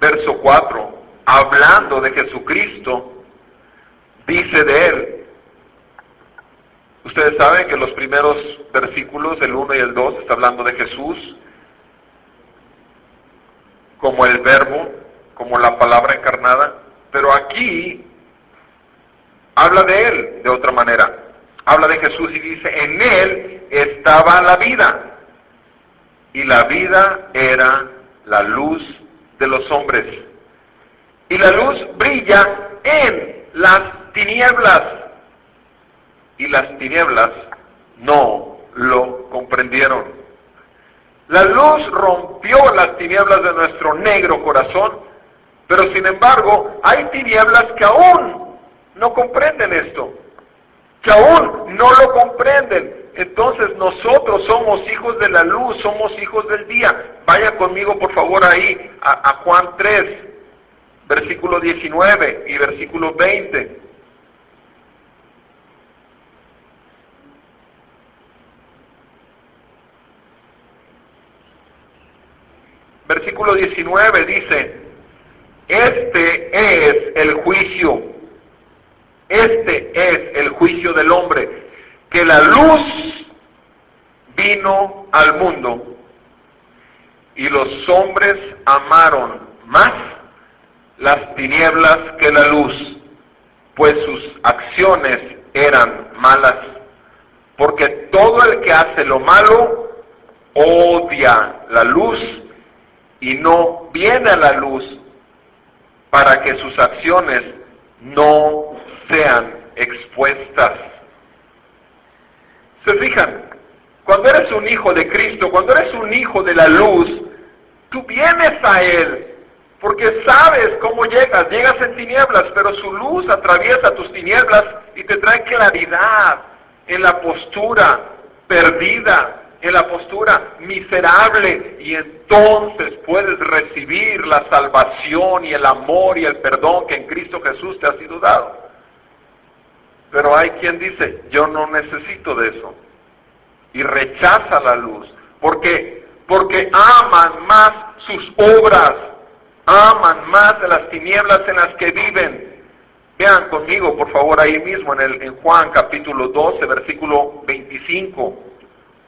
Speaker 1: verso 4, hablando de Jesucristo, dice de él, ustedes saben que los primeros versículos, el 1 y el 2, está hablando de Jesús como el verbo, como la palabra encarnada, pero aquí habla de él de otra manera. Habla de Jesús y dice, en él estaba la vida y la vida era la luz de los hombres. Y la luz brilla en las tinieblas. Y las tinieblas no lo comprendieron. La luz rompió las tinieblas de nuestro negro corazón, pero sin embargo hay tinieblas que aún no comprenden esto, que aún no lo comprenden. Entonces nosotros somos hijos de la luz, somos hijos del día. Vaya conmigo por favor ahí a, Juan 3, versículo 19 y versículo 20. Versículo 19 dice, este es el juicio, este es del hombre que la luz vino al mundo y los hombres amaron más las tinieblas que la luz, pues sus acciones eran malas, porque todo el que hace lo malo odia la luz y no viene a la luz para que sus acciones no sean expuestas. ¿Se fijan? Cuando eres un hijo de Cristo, cuando eres un hijo de la luz, tú vienes a Él, porque sabes cómo llegas, llegas en tinieblas, pero su luz atraviesa tus tinieblas y te trae claridad en la postura perdida, en la postura miserable, y entonces puedes recibir la salvación y el amor y el perdón que en Cristo Jesús te ha sido dado. Pero hay quien dice, yo no necesito de eso. Y rechaza la luz. ¿Por qué? Porque aman más sus obras, aman más de las tinieblas en las que viven. Vean conmigo, por favor, ahí mismo en, el, en Juan capítulo 12, versículo 25.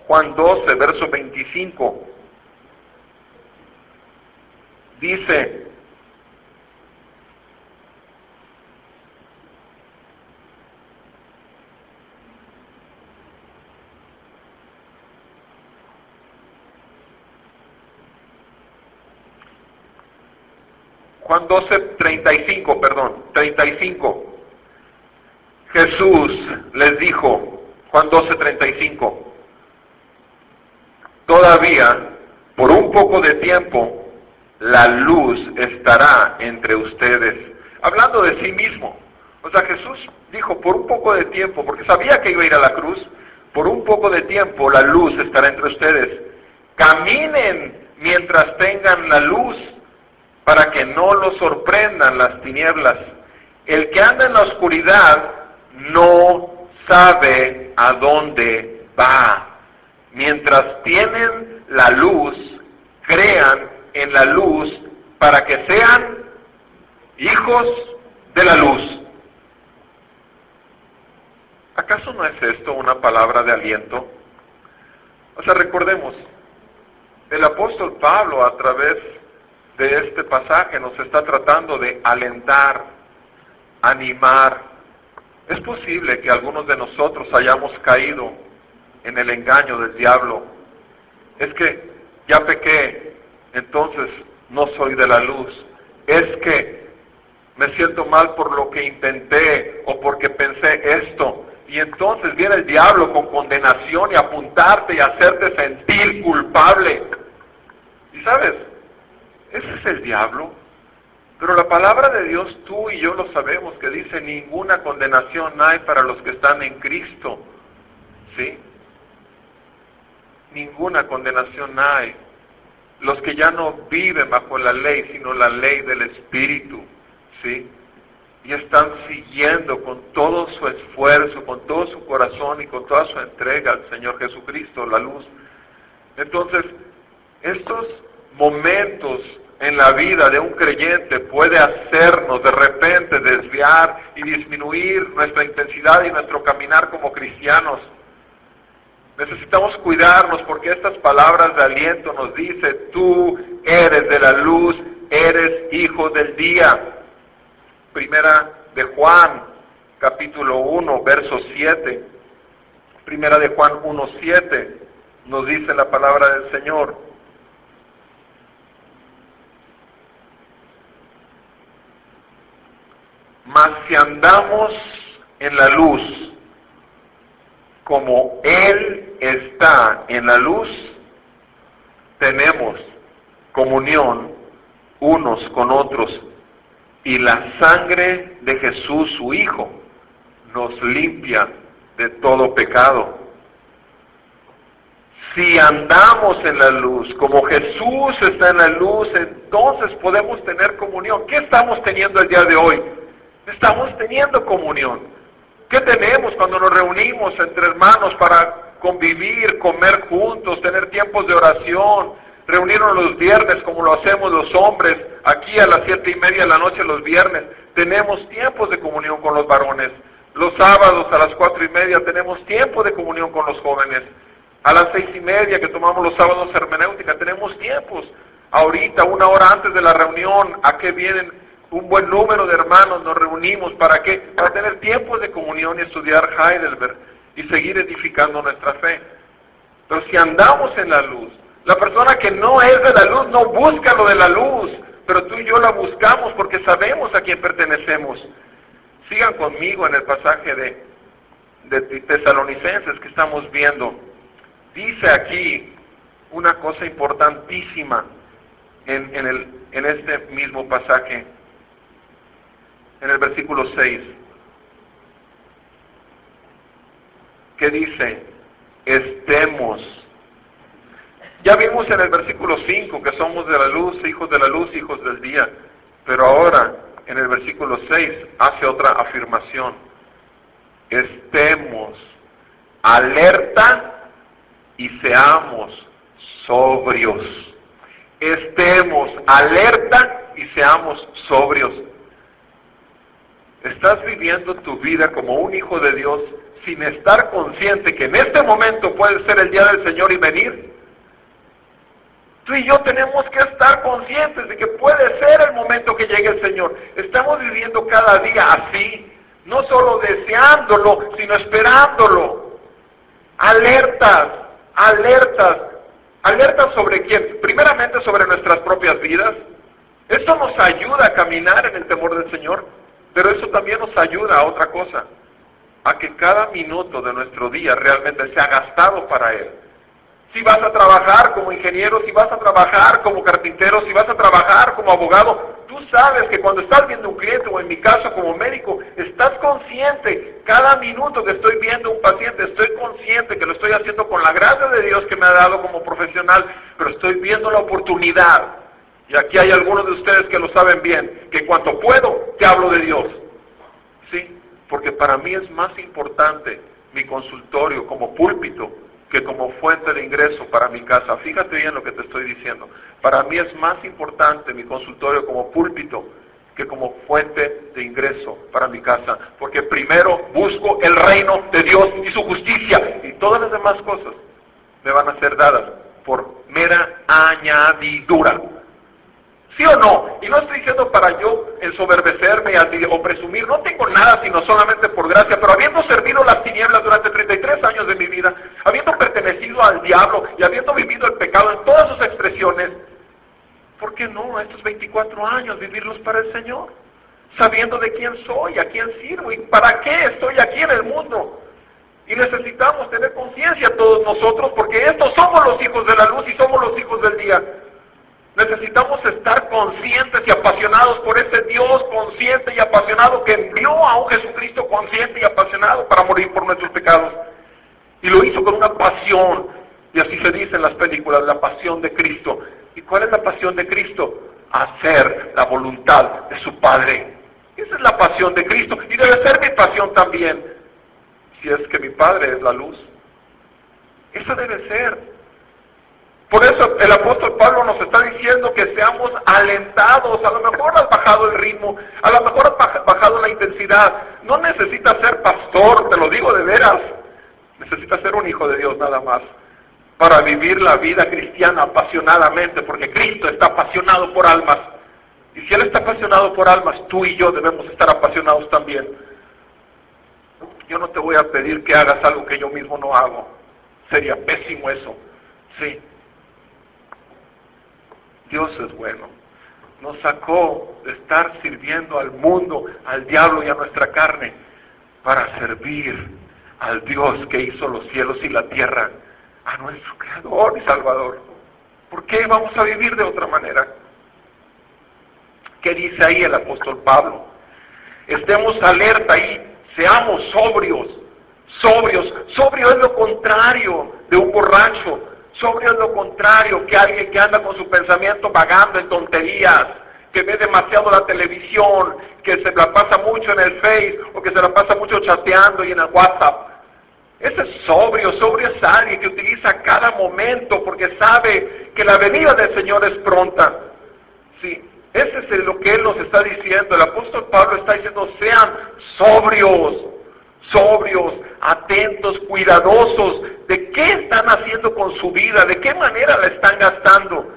Speaker 1: Juan 12, verso 25. Dice, Juan 12, 35, perdón, 35. Jesús les dijo, Juan 12, 35, todavía, por un poco de tiempo, la luz estará entre ustedes. Hablando de sí mismo. O sea, Jesús dijo, por un poco de tiempo, porque sabía que iba a ir a la cruz, por un poco de tiempo la luz estará entre ustedes. Caminen mientras tengan la luz para que no lo sorprendan las tinieblas. El que anda en la oscuridad no sabe a dónde va. Mientras tienen la luz, crean en la luz para que sean hijos de la luz. ¿Acaso no es esto una palabra de aliento? O sea, recordemos, el apóstol Pablo a través de este pasaje nos está tratando de alentar, animar. Es posible que algunos de nosotros hayamos caído en el engaño del diablo. Es que ya pequé, entonces no soy de la luz. Es que me siento mal por lo que intenté o porque pensé esto. Y entonces viene el diablo con condenación y apuntarte y hacerte sentir culpable. Y sabes, ese es el diablo. Pero la palabra de Dios, tú y yo lo sabemos, que dice, ninguna condenación hay para los que están en Cristo. ¿Sí? Ninguna condenación hay. Los que ya no viven bajo la ley, sino la ley del Espíritu. ¿Sí? Y están siguiendo con todo su esfuerzo, con todo su corazón y con toda su entrega al Señor Jesucristo, la luz. Entonces, estos momentos en la vida de un creyente puede hacernos de repente desviar y disminuir nuestra intensidad y nuestro caminar como cristianos. Necesitamos cuidarnos porque estas palabras de aliento nos dice, tú eres de la luz, eres hijo del día. Primera de Juan, capítulo 1, verso 7. Primera de Juan 1, 7 nos dice la palabra del Señor. Mas si andamos en la luz, como Él está en la luz, tenemos comunión unos con otros y la sangre de Jesús, su Hijo, nos limpia de todo pecado. Si andamos en la luz, como Jesús está en la luz, entonces podemos tener comunión. ¿Qué estamos teniendo el día de hoy? Estamos teniendo comunión. ¿Qué tenemos cuando nos reunimos entre hermanos para convivir, comer juntos, tener tiempos de oración, reunirnos los viernes como lo hacemos los hombres, aquí a las siete y media de la noche los viernes? Tenemos tiempos de comunión con los varones. Los sábados a las cuatro y media tenemos tiempo de comunión con los jóvenes. A las seis y media que tomamos los sábados hermenéutica tenemos tiempos. Ahorita, una hora antes de la reunión, ¿a qué vienen? Un buen número de hermanos nos reunimos. ¿Para qué? Para tener tiempos de comunión y estudiar Heidelberg y seguir edificando nuestra fe. Pero si andamos en la luz, la persona que no es de la luz no busca lo de la luz, pero tú y yo la buscamos porque sabemos a quién pertenecemos. Sigan conmigo en el pasaje de, de Tesalonicenses que estamos viendo. Dice aquí una cosa importantísima en, en, el, en este mismo pasaje en el versículo 6, que dice, estemos. Ya vimos en el versículo 5 que somos de la luz, hijos de la luz, hijos del día, pero ahora en el versículo 6 hace otra afirmación, estemos alerta y seamos sobrios. Estemos alerta y seamos sobrios. Estás viviendo tu vida como un hijo de Dios sin estar consciente que en este momento puede ser el día del Señor y venir. Tú y yo tenemos que estar conscientes de que puede ser el momento que llegue el Señor. Estamos viviendo cada día así, no solo deseándolo, sino esperándolo. Alertas, alertas, alertas sobre quién? Primeramente sobre nuestras propias vidas. Esto nos ayuda a caminar en el temor del Señor. Pero eso también nos ayuda a otra cosa, a que cada minuto de nuestro día realmente sea gastado para Él. Si vas a trabajar como ingeniero, si vas a trabajar como carpintero, si vas a trabajar como abogado, tú sabes que cuando estás viendo un cliente o en mi caso como médico, estás consciente, cada minuto que estoy viendo un paciente, estoy consciente que lo estoy haciendo con la gracia de Dios que me ha dado como profesional, pero estoy viendo la oportunidad y aquí hay algunos de ustedes que lo saben bien, que cuanto puedo, te hablo de Dios. Sí, porque para mí es más importante mi consultorio como púlpito que como fuente de ingreso para mi casa. Fíjate bien lo que te estoy diciendo. Para mí es más importante mi consultorio como púlpito que como fuente de ingreso para mi casa. Porque primero busco el reino de Dios y su justicia y todas las demás cosas me van a ser dadas por mera añadidura. ¿Sí o no? Y no estoy diciendo para yo ensoberbecerme o presumir, no tengo nada sino solamente por gracia, pero habiendo servido las tinieblas durante 33 años de mi vida, habiendo pertenecido al diablo y habiendo vivido el pecado en todas sus expresiones, ¿por qué no estos 24 años vivirlos para el Señor? Sabiendo de quién soy, a quién sirvo y para qué estoy aquí en el mundo. Y necesitamos tener conciencia todos nosotros porque estos somos los hijos de la luz y somos los hijos del día. Necesitamos estar conscientes y apasionados por ese Dios consciente y apasionado que envió a un Jesucristo consciente y apasionado para morir por nuestros pecados. Y lo hizo con una pasión. Y así se dice en las películas, la pasión de Cristo. ¿Y cuál es la pasión de Cristo? Hacer la voluntad de su Padre. Esa es la pasión de Cristo. Y debe ser mi pasión también si es que mi Padre es la luz. Eso debe ser. Por eso el apóstol Pablo nos está diciendo que seamos alentados. A lo mejor has bajado el ritmo, a lo mejor has bajado la intensidad. No necesitas ser pastor, te lo digo de veras. Necesitas ser un hijo de Dios nada más para vivir la vida cristiana apasionadamente, porque Cristo está apasionado por almas. Y si Él está apasionado por almas, tú y yo debemos estar apasionados también yo no te voy a pedir que hagas algo que yo mismo no hago. Sería pésimo eso. Sí. Dios es bueno. Nos sacó de estar sirviendo al mundo, al diablo y a nuestra carne, para servir al Dios que hizo los cielos y la tierra, a nuestro Creador y Salvador. ¿Por qué vamos a vivir de otra manera? ¿Qué dice ahí el apóstol Pablo? Estemos alerta ahí Seamos sobrios, sobrios. Sobrio es lo contrario de un borracho. Sobrio es lo contrario que alguien que anda con su pensamiento vagando en tonterías, que ve demasiado la televisión, que se la pasa mucho en el Face o que se la pasa mucho chateando y en el WhatsApp. Ese es sobrio, sobrio es alguien que utiliza cada momento porque sabe que la venida del Señor es pronta. Sí, ese es lo que Él nos está diciendo. El apóstol Pablo está diciendo, sean sobrios, sobrios, atentos, cuidadosos de qué están haciendo con su vida, de qué manera la están gastando.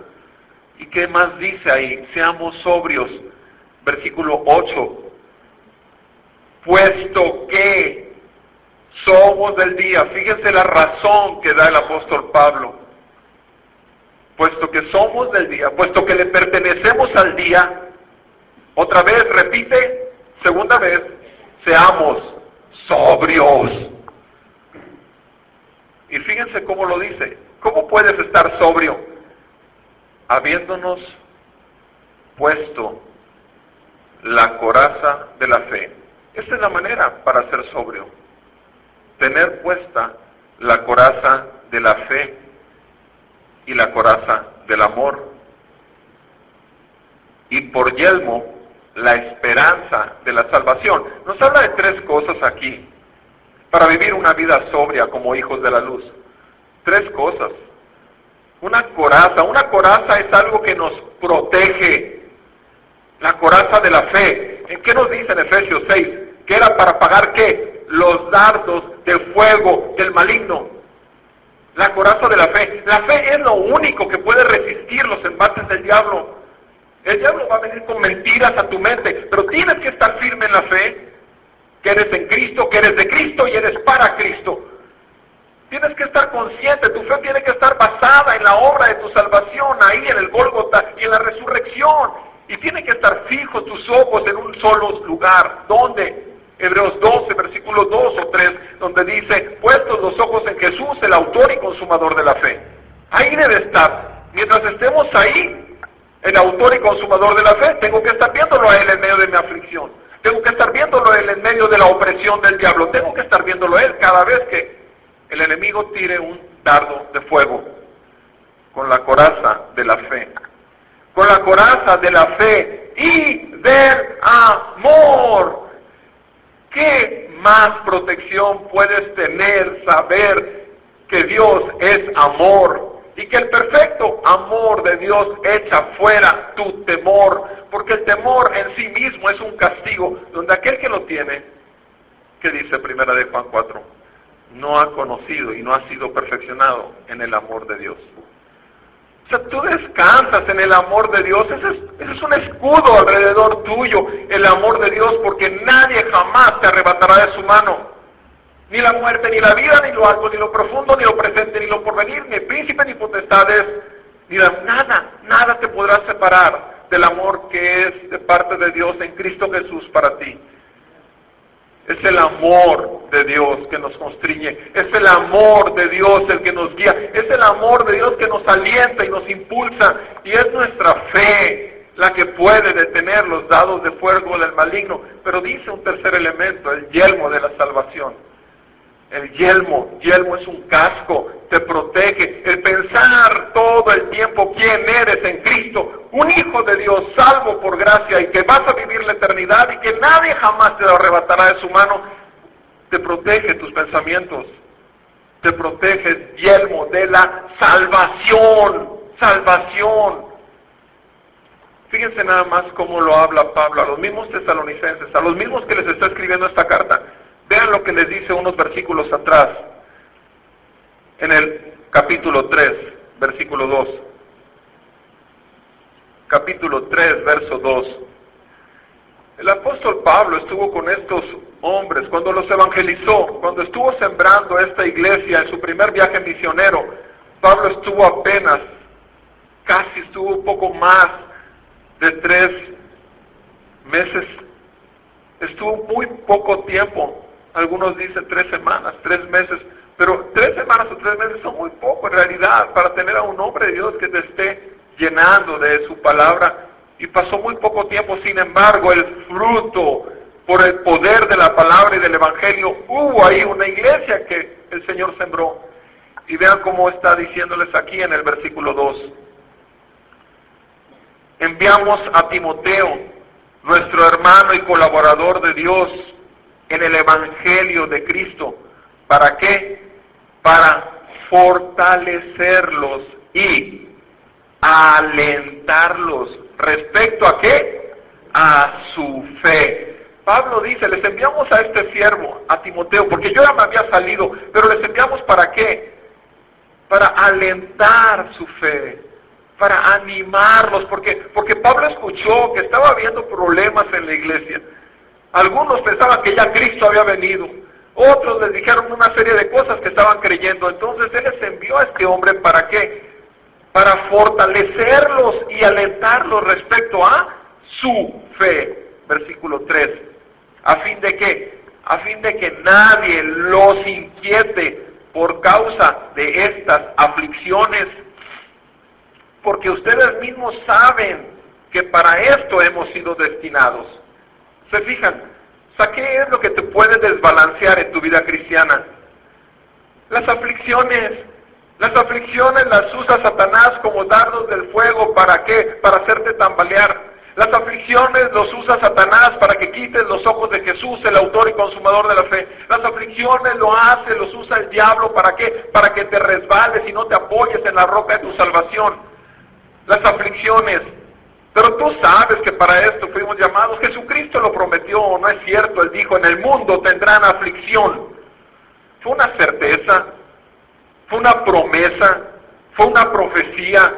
Speaker 1: ¿Y qué más dice ahí? Seamos sobrios. Versículo 8. Puesto que somos del día. Fíjense la razón que da el apóstol Pablo puesto que somos del día, puesto que le pertenecemos al día, otra vez repite, segunda vez, seamos sobrios. Y fíjense cómo lo dice. ¿Cómo puedes estar sobrio? Habiéndonos puesto la coraza de la fe. Esa es la manera para ser sobrio. Tener puesta la coraza de la fe y la coraza del amor. Y por yelmo, la esperanza de la salvación. Nos habla de tres cosas aquí para vivir una vida sobria como hijos de la luz. Tres cosas. Una coraza. Una coraza es algo que nos protege. La coraza de la fe. ¿En qué nos dice en Efesios 6? Que era para pagar qué? Los dardos de fuego del maligno la coraza de la fe. La fe es lo único que puede resistir los embates del diablo. El diablo va a venir con mentiras a tu mente, pero tienes que estar firme en la fe, que eres en Cristo, que eres de Cristo y eres para Cristo. Tienes que estar consciente, tu fe tiene que estar basada en la obra de tu salvación, ahí en el Gólgota y en la resurrección. Y tiene que estar fijos tus ojos en un solo lugar. ¿Dónde? Hebreos 12, versículo 2 o 3, donde dice, puestos los ojos en Jesús, el autor y consumador de la fe. Ahí debe estar. Mientras estemos ahí, el autor y consumador de la fe, tengo que estar viéndolo a Él en medio de mi aflicción. Tengo que estar viéndolo a Él en medio de la opresión del diablo. Tengo que estar viéndolo a Él cada vez que el enemigo tire un dardo de fuego con la coraza de la fe. Con la coraza de la fe y del amor. ¿Qué más protección puedes tener saber que Dios es amor y que el perfecto amor de Dios echa fuera tu temor? Porque el temor en sí mismo es un castigo, donde aquel que lo tiene, ¿qué dice Primera de Juan 4? No ha conocido y no ha sido perfeccionado en el amor de Dios. sea, tú descansas en el amor de Dios. Ese es, ese es un escudo alrededor tuyo, el amor de Dios, porque nadie jamás te arrebatará de su mano. Ni la muerte, ni la vida, ni lo alto, ni lo profundo, ni lo presente, ni lo porvenir, ni príncipe, ni potestades, ni nada, nada te podrá separar del amor que es de parte de Dios en Cristo Jesús para ti. Es el amor de Dios que nos constriñe, es el amor de Dios el que nos guía, es el amor de Dios que nos alienta y nos impulsa y es nuestra fe la que puede detener los dados de fuego del maligno. Pero dice un tercer elemento, el yelmo de la salvación. El yelmo, yelmo es un casco, te protege. El pensar todo el tiempo quién eres en Cristo, un hijo de Dios salvo por gracia y que vas a vivir la eternidad y que nadie jamás te arrebatará de su mano, te protege tus pensamientos, te protege el yelmo de la salvación, salvación. Fíjense nada más cómo lo habla Pablo a los mismos tesalonicenses, a los mismos que les está escribiendo esta carta. Vean lo que les dice unos versículos atrás, en el capítulo 3, versículo 2. Capítulo 3, verso 2. El apóstol Pablo estuvo con estos hombres cuando los evangelizó, cuando estuvo sembrando esta iglesia en su primer viaje misionero. Pablo estuvo apenas, casi estuvo un poco más de tres meses, estuvo muy poco tiempo algunos dicen tres semanas, tres meses, pero tres semanas o tres meses son muy poco en realidad para tener a un hombre de Dios que te esté llenando de su palabra. Y pasó muy poco tiempo, sin embargo, el fruto por el poder de la palabra y del Evangelio, hubo ahí una iglesia que el Señor sembró. Y vean cómo está diciéndoles aquí en el versículo 2. Enviamos a Timoteo, nuestro hermano y colaborador de Dios, en el Evangelio de Cristo. ¿Para qué? Para fortalecerlos y alentarlos. ¿Respecto a qué? A su fe. Pablo dice, les enviamos a este siervo, a Timoteo, porque yo ya me había salido, pero les enviamos para qué? Para alentar su fe, para animarlos, porque, porque Pablo escuchó que estaba habiendo problemas en la iglesia. Algunos pensaban que ya Cristo había venido. Otros les dijeron una serie de cosas que estaban creyendo. Entonces Él les envió a este hombre para qué? Para fortalecerlos y alentarlos respecto a su fe. Versículo 3. ¿A fin de qué? A fin de que nadie los inquiete por causa de estas aflicciones. Porque ustedes mismos saben que para esto hemos sido destinados. ¿Se fijan? ¿qué es lo que te puede desbalancear en tu vida cristiana? Las aflicciones. Las aflicciones las usa Satanás como dardos del fuego. ¿Para qué? Para hacerte tambalear. Las aflicciones los usa Satanás para que quites los ojos de Jesús, el autor y consumador de la fe. Las aflicciones lo hace, los usa el diablo. ¿Para qué? Para que te resbales y no te apoyes en la roca de tu salvación. Las aflicciones pero tú sabes que para esto fuimos llamados. Jesucristo lo prometió, no es cierto. Él dijo, en el mundo tendrán aflicción. Fue una certeza, fue una promesa, fue una profecía.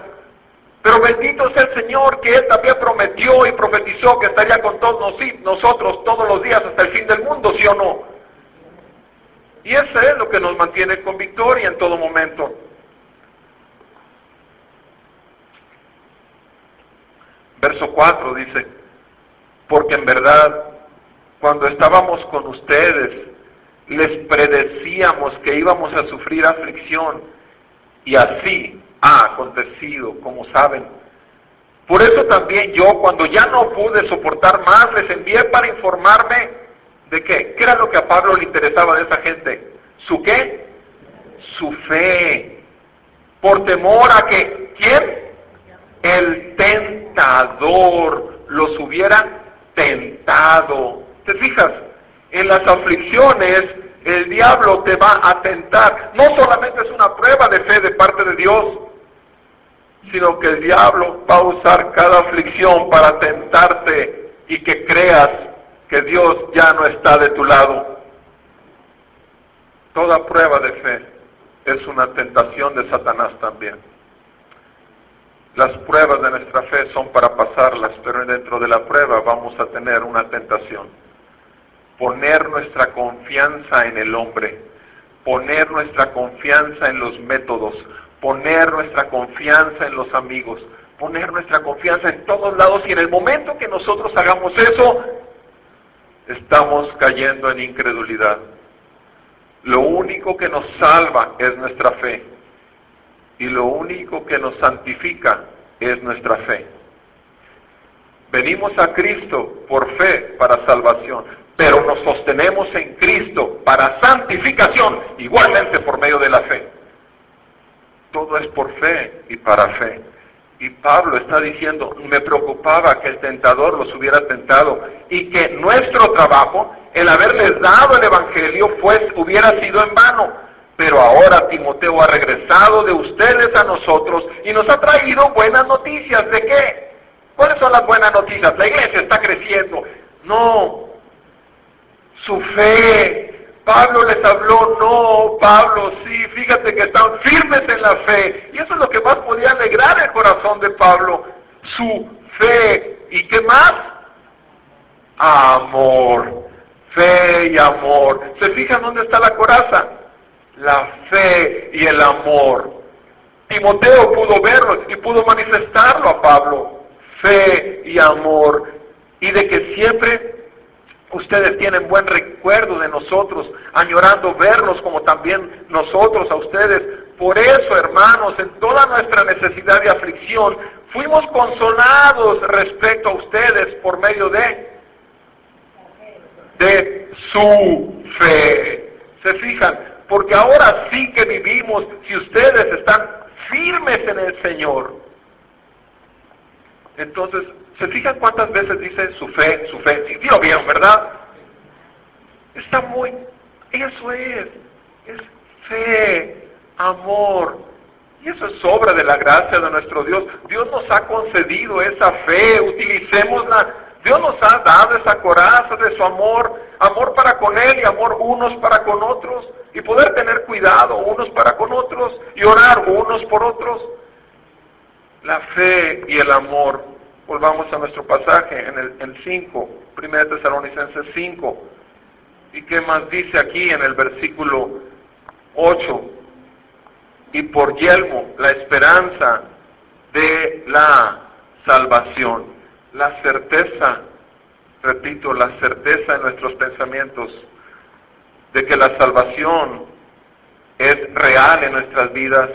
Speaker 1: Pero bendito sea el Señor que Él también prometió y profetizó que estaría con todos nosotros todos los días hasta el fin del mundo, ¿sí o no? Y eso es lo que nos mantiene con victoria en todo momento. Verso 4 dice, porque en verdad, cuando estábamos con ustedes, les predecíamos que íbamos a sufrir aflicción, y así ha acontecido, como saben. Por eso también yo, cuando ya no pude soportar más, les envié para informarme de qué, qué era lo que a Pablo le interesaba de esa gente. ¿Su qué? Su fe. Por temor a que, ¿quién? El ten los hubiera tentado. ¿Te fijas? En las aflicciones el diablo te va a tentar. No solamente es una prueba de fe de parte de Dios, sino que el diablo va a usar cada aflicción para tentarte y que creas que Dios ya no está de tu lado. Toda prueba de fe es una tentación de Satanás también. Las pruebas de nuestra fe son para pasarlas, pero dentro de la prueba vamos a tener una tentación. Poner nuestra confianza en el hombre, poner nuestra confianza en los métodos, poner nuestra confianza en los amigos, poner nuestra confianza en todos lados y en el momento que nosotros hagamos eso, estamos cayendo en incredulidad. Lo único que nos salva es nuestra fe y lo único que nos santifica es nuestra fe. Venimos a Cristo por fe para salvación, pero nos sostenemos en Cristo para santificación, igualmente por medio de la fe. Todo es por fe y para fe. Y Pablo está diciendo, me preocupaba que el tentador los hubiera tentado y que nuestro trabajo, el haberles dado el Evangelio, pues, hubiera sido en vano. Pero ahora Timoteo ha regresado de ustedes a nosotros y nos ha traído buenas noticias. ¿De qué? ¿Cuáles son las buenas noticias? La iglesia está creciendo. No, su fe. Pablo les habló, no, Pablo, sí, fíjate que están firmes en la fe. Y eso es lo que más podía alegrar el corazón de Pablo, su fe. ¿Y qué más? Amor, fe y amor. ¿Se fijan dónde está la coraza? La fe y el amor. Timoteo pudo verlo y pudo manifestarlo a Pablo, fe y amor, y de que siempre ustedes tienen buen recuerdo de nosotros, añorando verlos como también nosotros a ustedes. Por eso, hermanos, en toda nuestra necesidad y aflicción, fuimos consolados respecto a ustedes por medio de, de su fe. ¿Se fijan? Porque ahora sí que vivimos si ustedes están firmes en el Señor. Entonces, ¿se fijan cuántas veces dice su fe, su fe? Sí, lo vieron, ¿verdad? Está muy, eso es, es fe, amor. Y eso es obra de la gracia de nuestro Dios. Dios nos ha concedido esa fe, utilicémosla Dios nos ha dado esa coraza de su amor, amor para con Él y amor unos para con otros, y poder tener cuidado unos para con otros y orar unos por otros. La fe y el amor. Volvamos a nuestro pasaje en el 5, 1 Tesalonicenses 5. ¿Y qué más dice aquí en el versículo 8? Y por yelmo la esperanza de la salvación la certeza, repito, la certeza en nuestros pensamientos de que la salvación es real en nuestras vidas,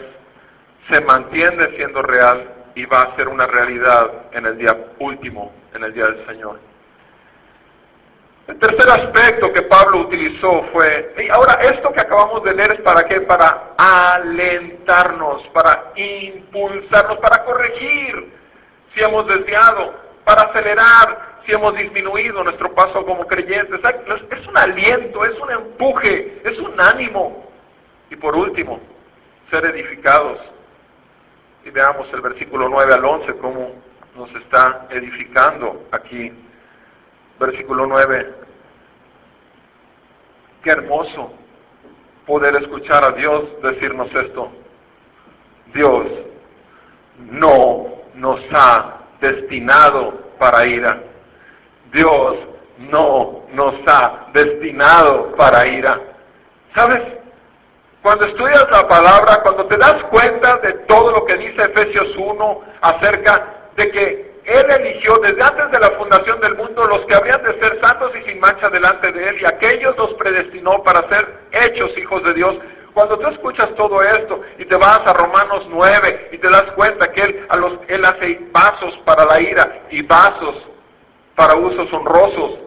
Speaker 1: se mantiene siendo real y va a ser una realidad en el día último, en el día del Señor. El tercer aspecto que Pablo utilizó fue, y ahora esto que acabamos de leer es para qué? Para alentarnos, para impulsarnos, para corregir si hemos desviado para acelerar si hemos disminuido nuestro paso como creyentes. Es un aliento, es un empuje, es un ánimo. Y por último, ser edificados. Y veamos el versículo 9 al 11, cómo nos está edificando aquí. Versículo 9. Qué hermoso poder escuchar a Dios decirnos esto. Dios no nos ha destinado para ira. Dios no nos ha destinado para ira. ¿Sabes? Cuando estudias la palabra, cuando te das cuenta de todo lo que dice Efesios 1 acerca de que Él eligió desde antes de la fundación del mundo los que habrían de ser santos y sin mancha delante de Él, y aquellos los predestinó para ser hechos hijos de Dios, cuando tú escuchas todo esto y te vas a Romanos 9 y te das cuenta que Él, hace vasos para la ira y vasos para usos honrosos,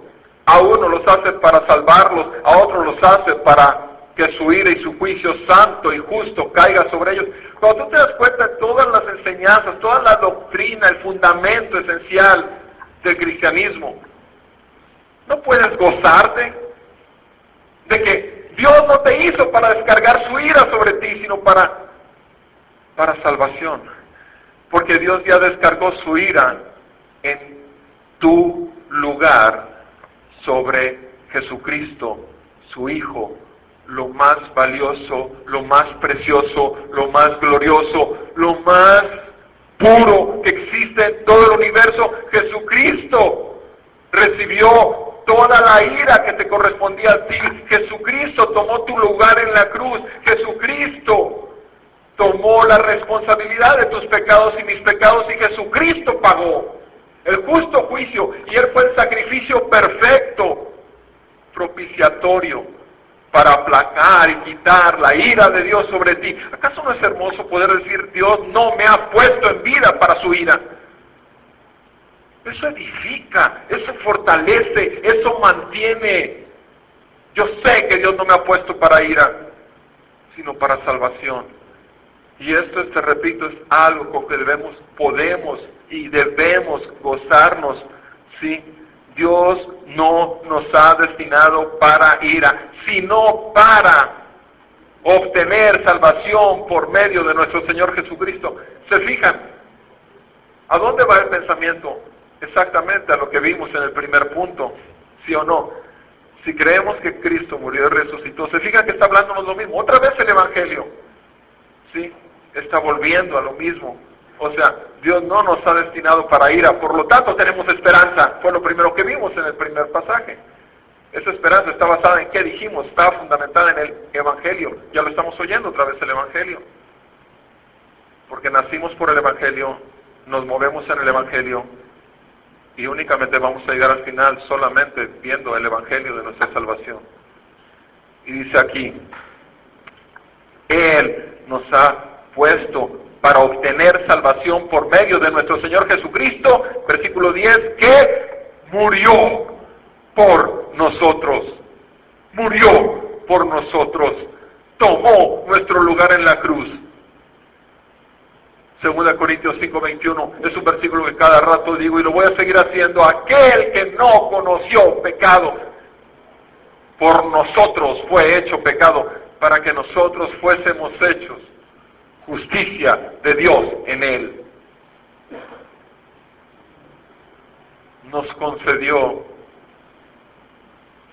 Speaker 1: a uno los hace para salvarlos, a otro los hace para que su ira y su juicio santo y justo caiga sobre ellos. Cuando tú te das cuenta de todas las enseñanzas, toda la doctrina, el fundamento esencial del cristianismo, no puedes gozarte de que Dios no te hizo para descargar su ira sobre ti, sino para, para salvación. Porque Dios ya descargó su ira en tu lugar sobre Jesucristo, su Hijo, lo más valioso, lo más precioso, lo más glorioso, lo más puro que existe en todo el universo, Jesucristo recibió toda la ira que te correspondía a ti. Jesucristo tomó tu lugar en la cruz. Jesucristo tomó la responsabilidad de tus pecados y mis pecados y Jesucristo pagó el justo juicio y Él fue el sacrificio perfecto, propiciatorio, para aplacar y quitar la ira de Dios sobre ti. ¿Acaso no es hermoso poder decir, Dios no me ha puesto en vida para su ira? Eso edifica, eso fortalece, eso mantiene. Yo sé que Dios no me ha puesto para ira, sino para salvación. Y esto, te repito, es algo con que debemos, podemos y debemos gozarnos, ¿sí? Dios no nos ha destinado para ira, sino para obtener salvación por medio de nuestro Señor Jesucristo. ¿Se fijan? ¿A dónde va el pensamiento? Exactamente a lo que vimos en el primer punto, ¿sí o no? Si creemos que Cristo murió y resucitó, ¿se fijan que está hablándonos lo mismo? Otra vez el Evangelio, ¿sí? Está volviendo a lo mismo. O sea, Dios no nos ha destinado para ira, por lo tanto tenemos esperanza. Fue lo primero que vimos en el primer pasaje. Esa esperanza está basada en qué dijimos, está fundamentada en el Evangelio. Ya lo estamos oyendo otra vez el Evangelio. Porque nacimos por el Evangelio, nos movemos en el Evangelio y únicamente vamos a llegar al final solamente viendo el Evangelio de nuestra salvación. Y dice aquí, Él nos ha puesto para obtener salvación por medio de nuestro Señor Jesucristo, versículo 10, que murió por nosotros, murió por nosotros, tomó nuestro lugar en la cruz. Segunda Corintios 5:21 es un versículo que cada rato digo y lo voy a seguir haciendo. Aquel que no conoció pecado, por nosotros fue hecho pecado, para que nosotros fuésemos hechos justicia de Dios en él. Nos concedió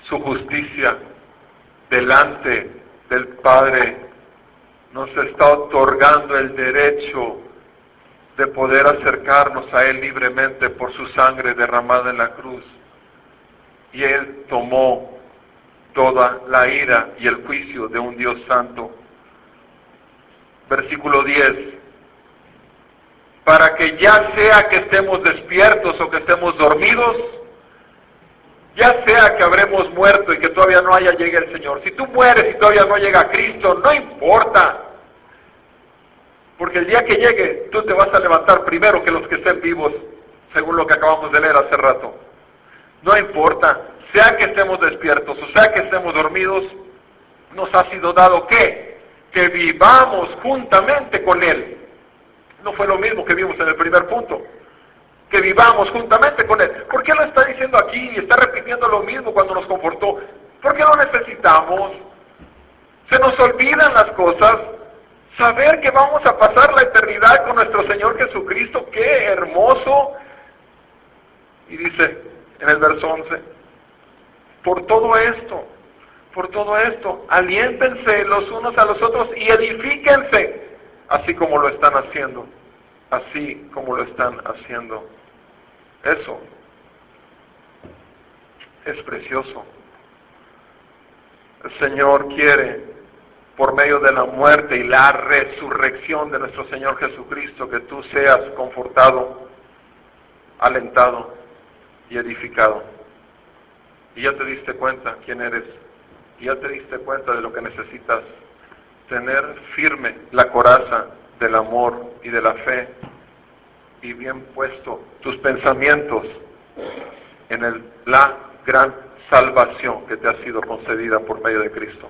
Speaker 1: su justicia delante del Padre, nos está otorgando el derecho de poder acercarnos a Él libremente por su sangre derramada en la cruz. Y Él tomó toda la ira y el juicio de un Dios santo versículo 10, para que ya sea que estemos despiertos o que estemos dormidos, ya sea que habremos muerto y que todavía no haya llegado el Señor. Si tú mueres y todavía no llega Cristo, no importa. Porque el día que llegue, tú te vas a levantar primero que los que estén vivos, según lo que acabamos de leer hace rato. No importa, sea que estemos despiertos o sea que estemos dormidos, nos ha sido dado qué? que vivamos juntamente con Él. No fue lo mismo que vimos en el primer punto. Que vivamos juntamente con Él. ¿Por qué lo está diciendo aquí y está repitiendo lo mismo cuando nos confortó? Porque lo necesitamos. Se nos olvidan las cosas. Saber que vamos a pasar la eternidad con nuestro Señor Jesucristo, qué hermoso. Y dice en el verso 11, por todo esto, por todo esto. Aliéntense los unos a los otros y edifíquense, así como lo están haciendo, así como lo están haciendo. Eso es precioso. El Señor quiere, por medio de la muerte y la resurrección de nuestro Señor Jesucristo, que tú seas confortado, alentado y edificado. Y ya te diste cuenta quién eres y ya te diste cuenta de lo que necesitas, tener firme la coraza del amor y de la fe y bien puesto tus pensamientos en el, la gran salvación que te ha sido concedida por medio de Cristo.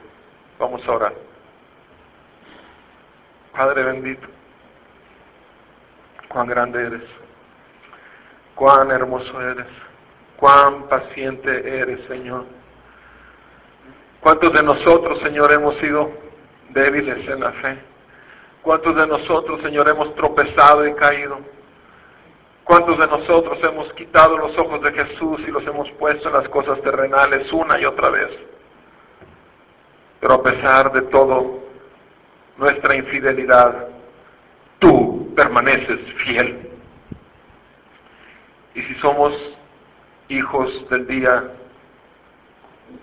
Speaker 1: Vamos a orar. Padre bendito, cuán grande eres, cuán hermoso eres, cuán paciente eres, Señor ¿Cuántos de nosotros, Señor, hemos sido débiles en la fe? ¿Cuántos de nosotros, Señor, hemos tropezado y caído? ¿Cuántos de nosotros hemos quitado los ojos de Jesús y los hemos puesto en las cosas terrenales una y otra vez? Pero a pesar de todo, nuestra infidelidad, tú permaneces fiel. Y si somos hijos del día,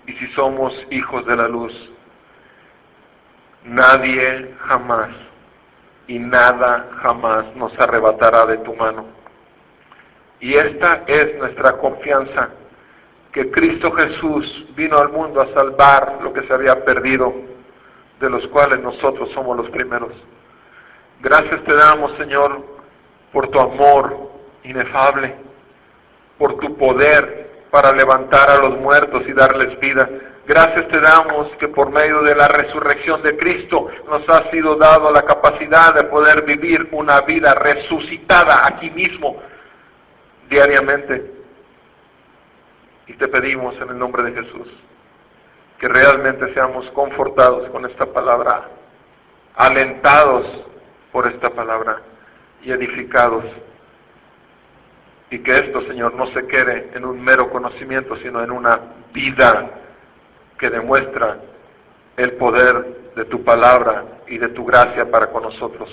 Speaker 1: y si somos hijos de la luz, nadie jamás y nada jamás nos arrebatará de tu mano. Y esta es nuestra confianza, que Cristo Jesús vino al mundo a salvar lo que se había perdido, de los cuales nosotros somos los primeros. Gracias te damos, Señor, por tu amor inefable, por tu poder para levantar a los muertos y darles vida. Gracias te damos que por medio de la resurrección de Cristo nos ha sido dado la capacidad de poder vivir una vida resucitada aquí mismo, diariamente. Y te pedimos en el nombre de Jesús que realmente seamos confortados con esta palabra, alentados por esta palabra y edificados. Y que esto, Señor, no se quede en un mero conocimiento, sino en una vida que demuestra el poder de tu palabra y de tu gracia para con nosotros.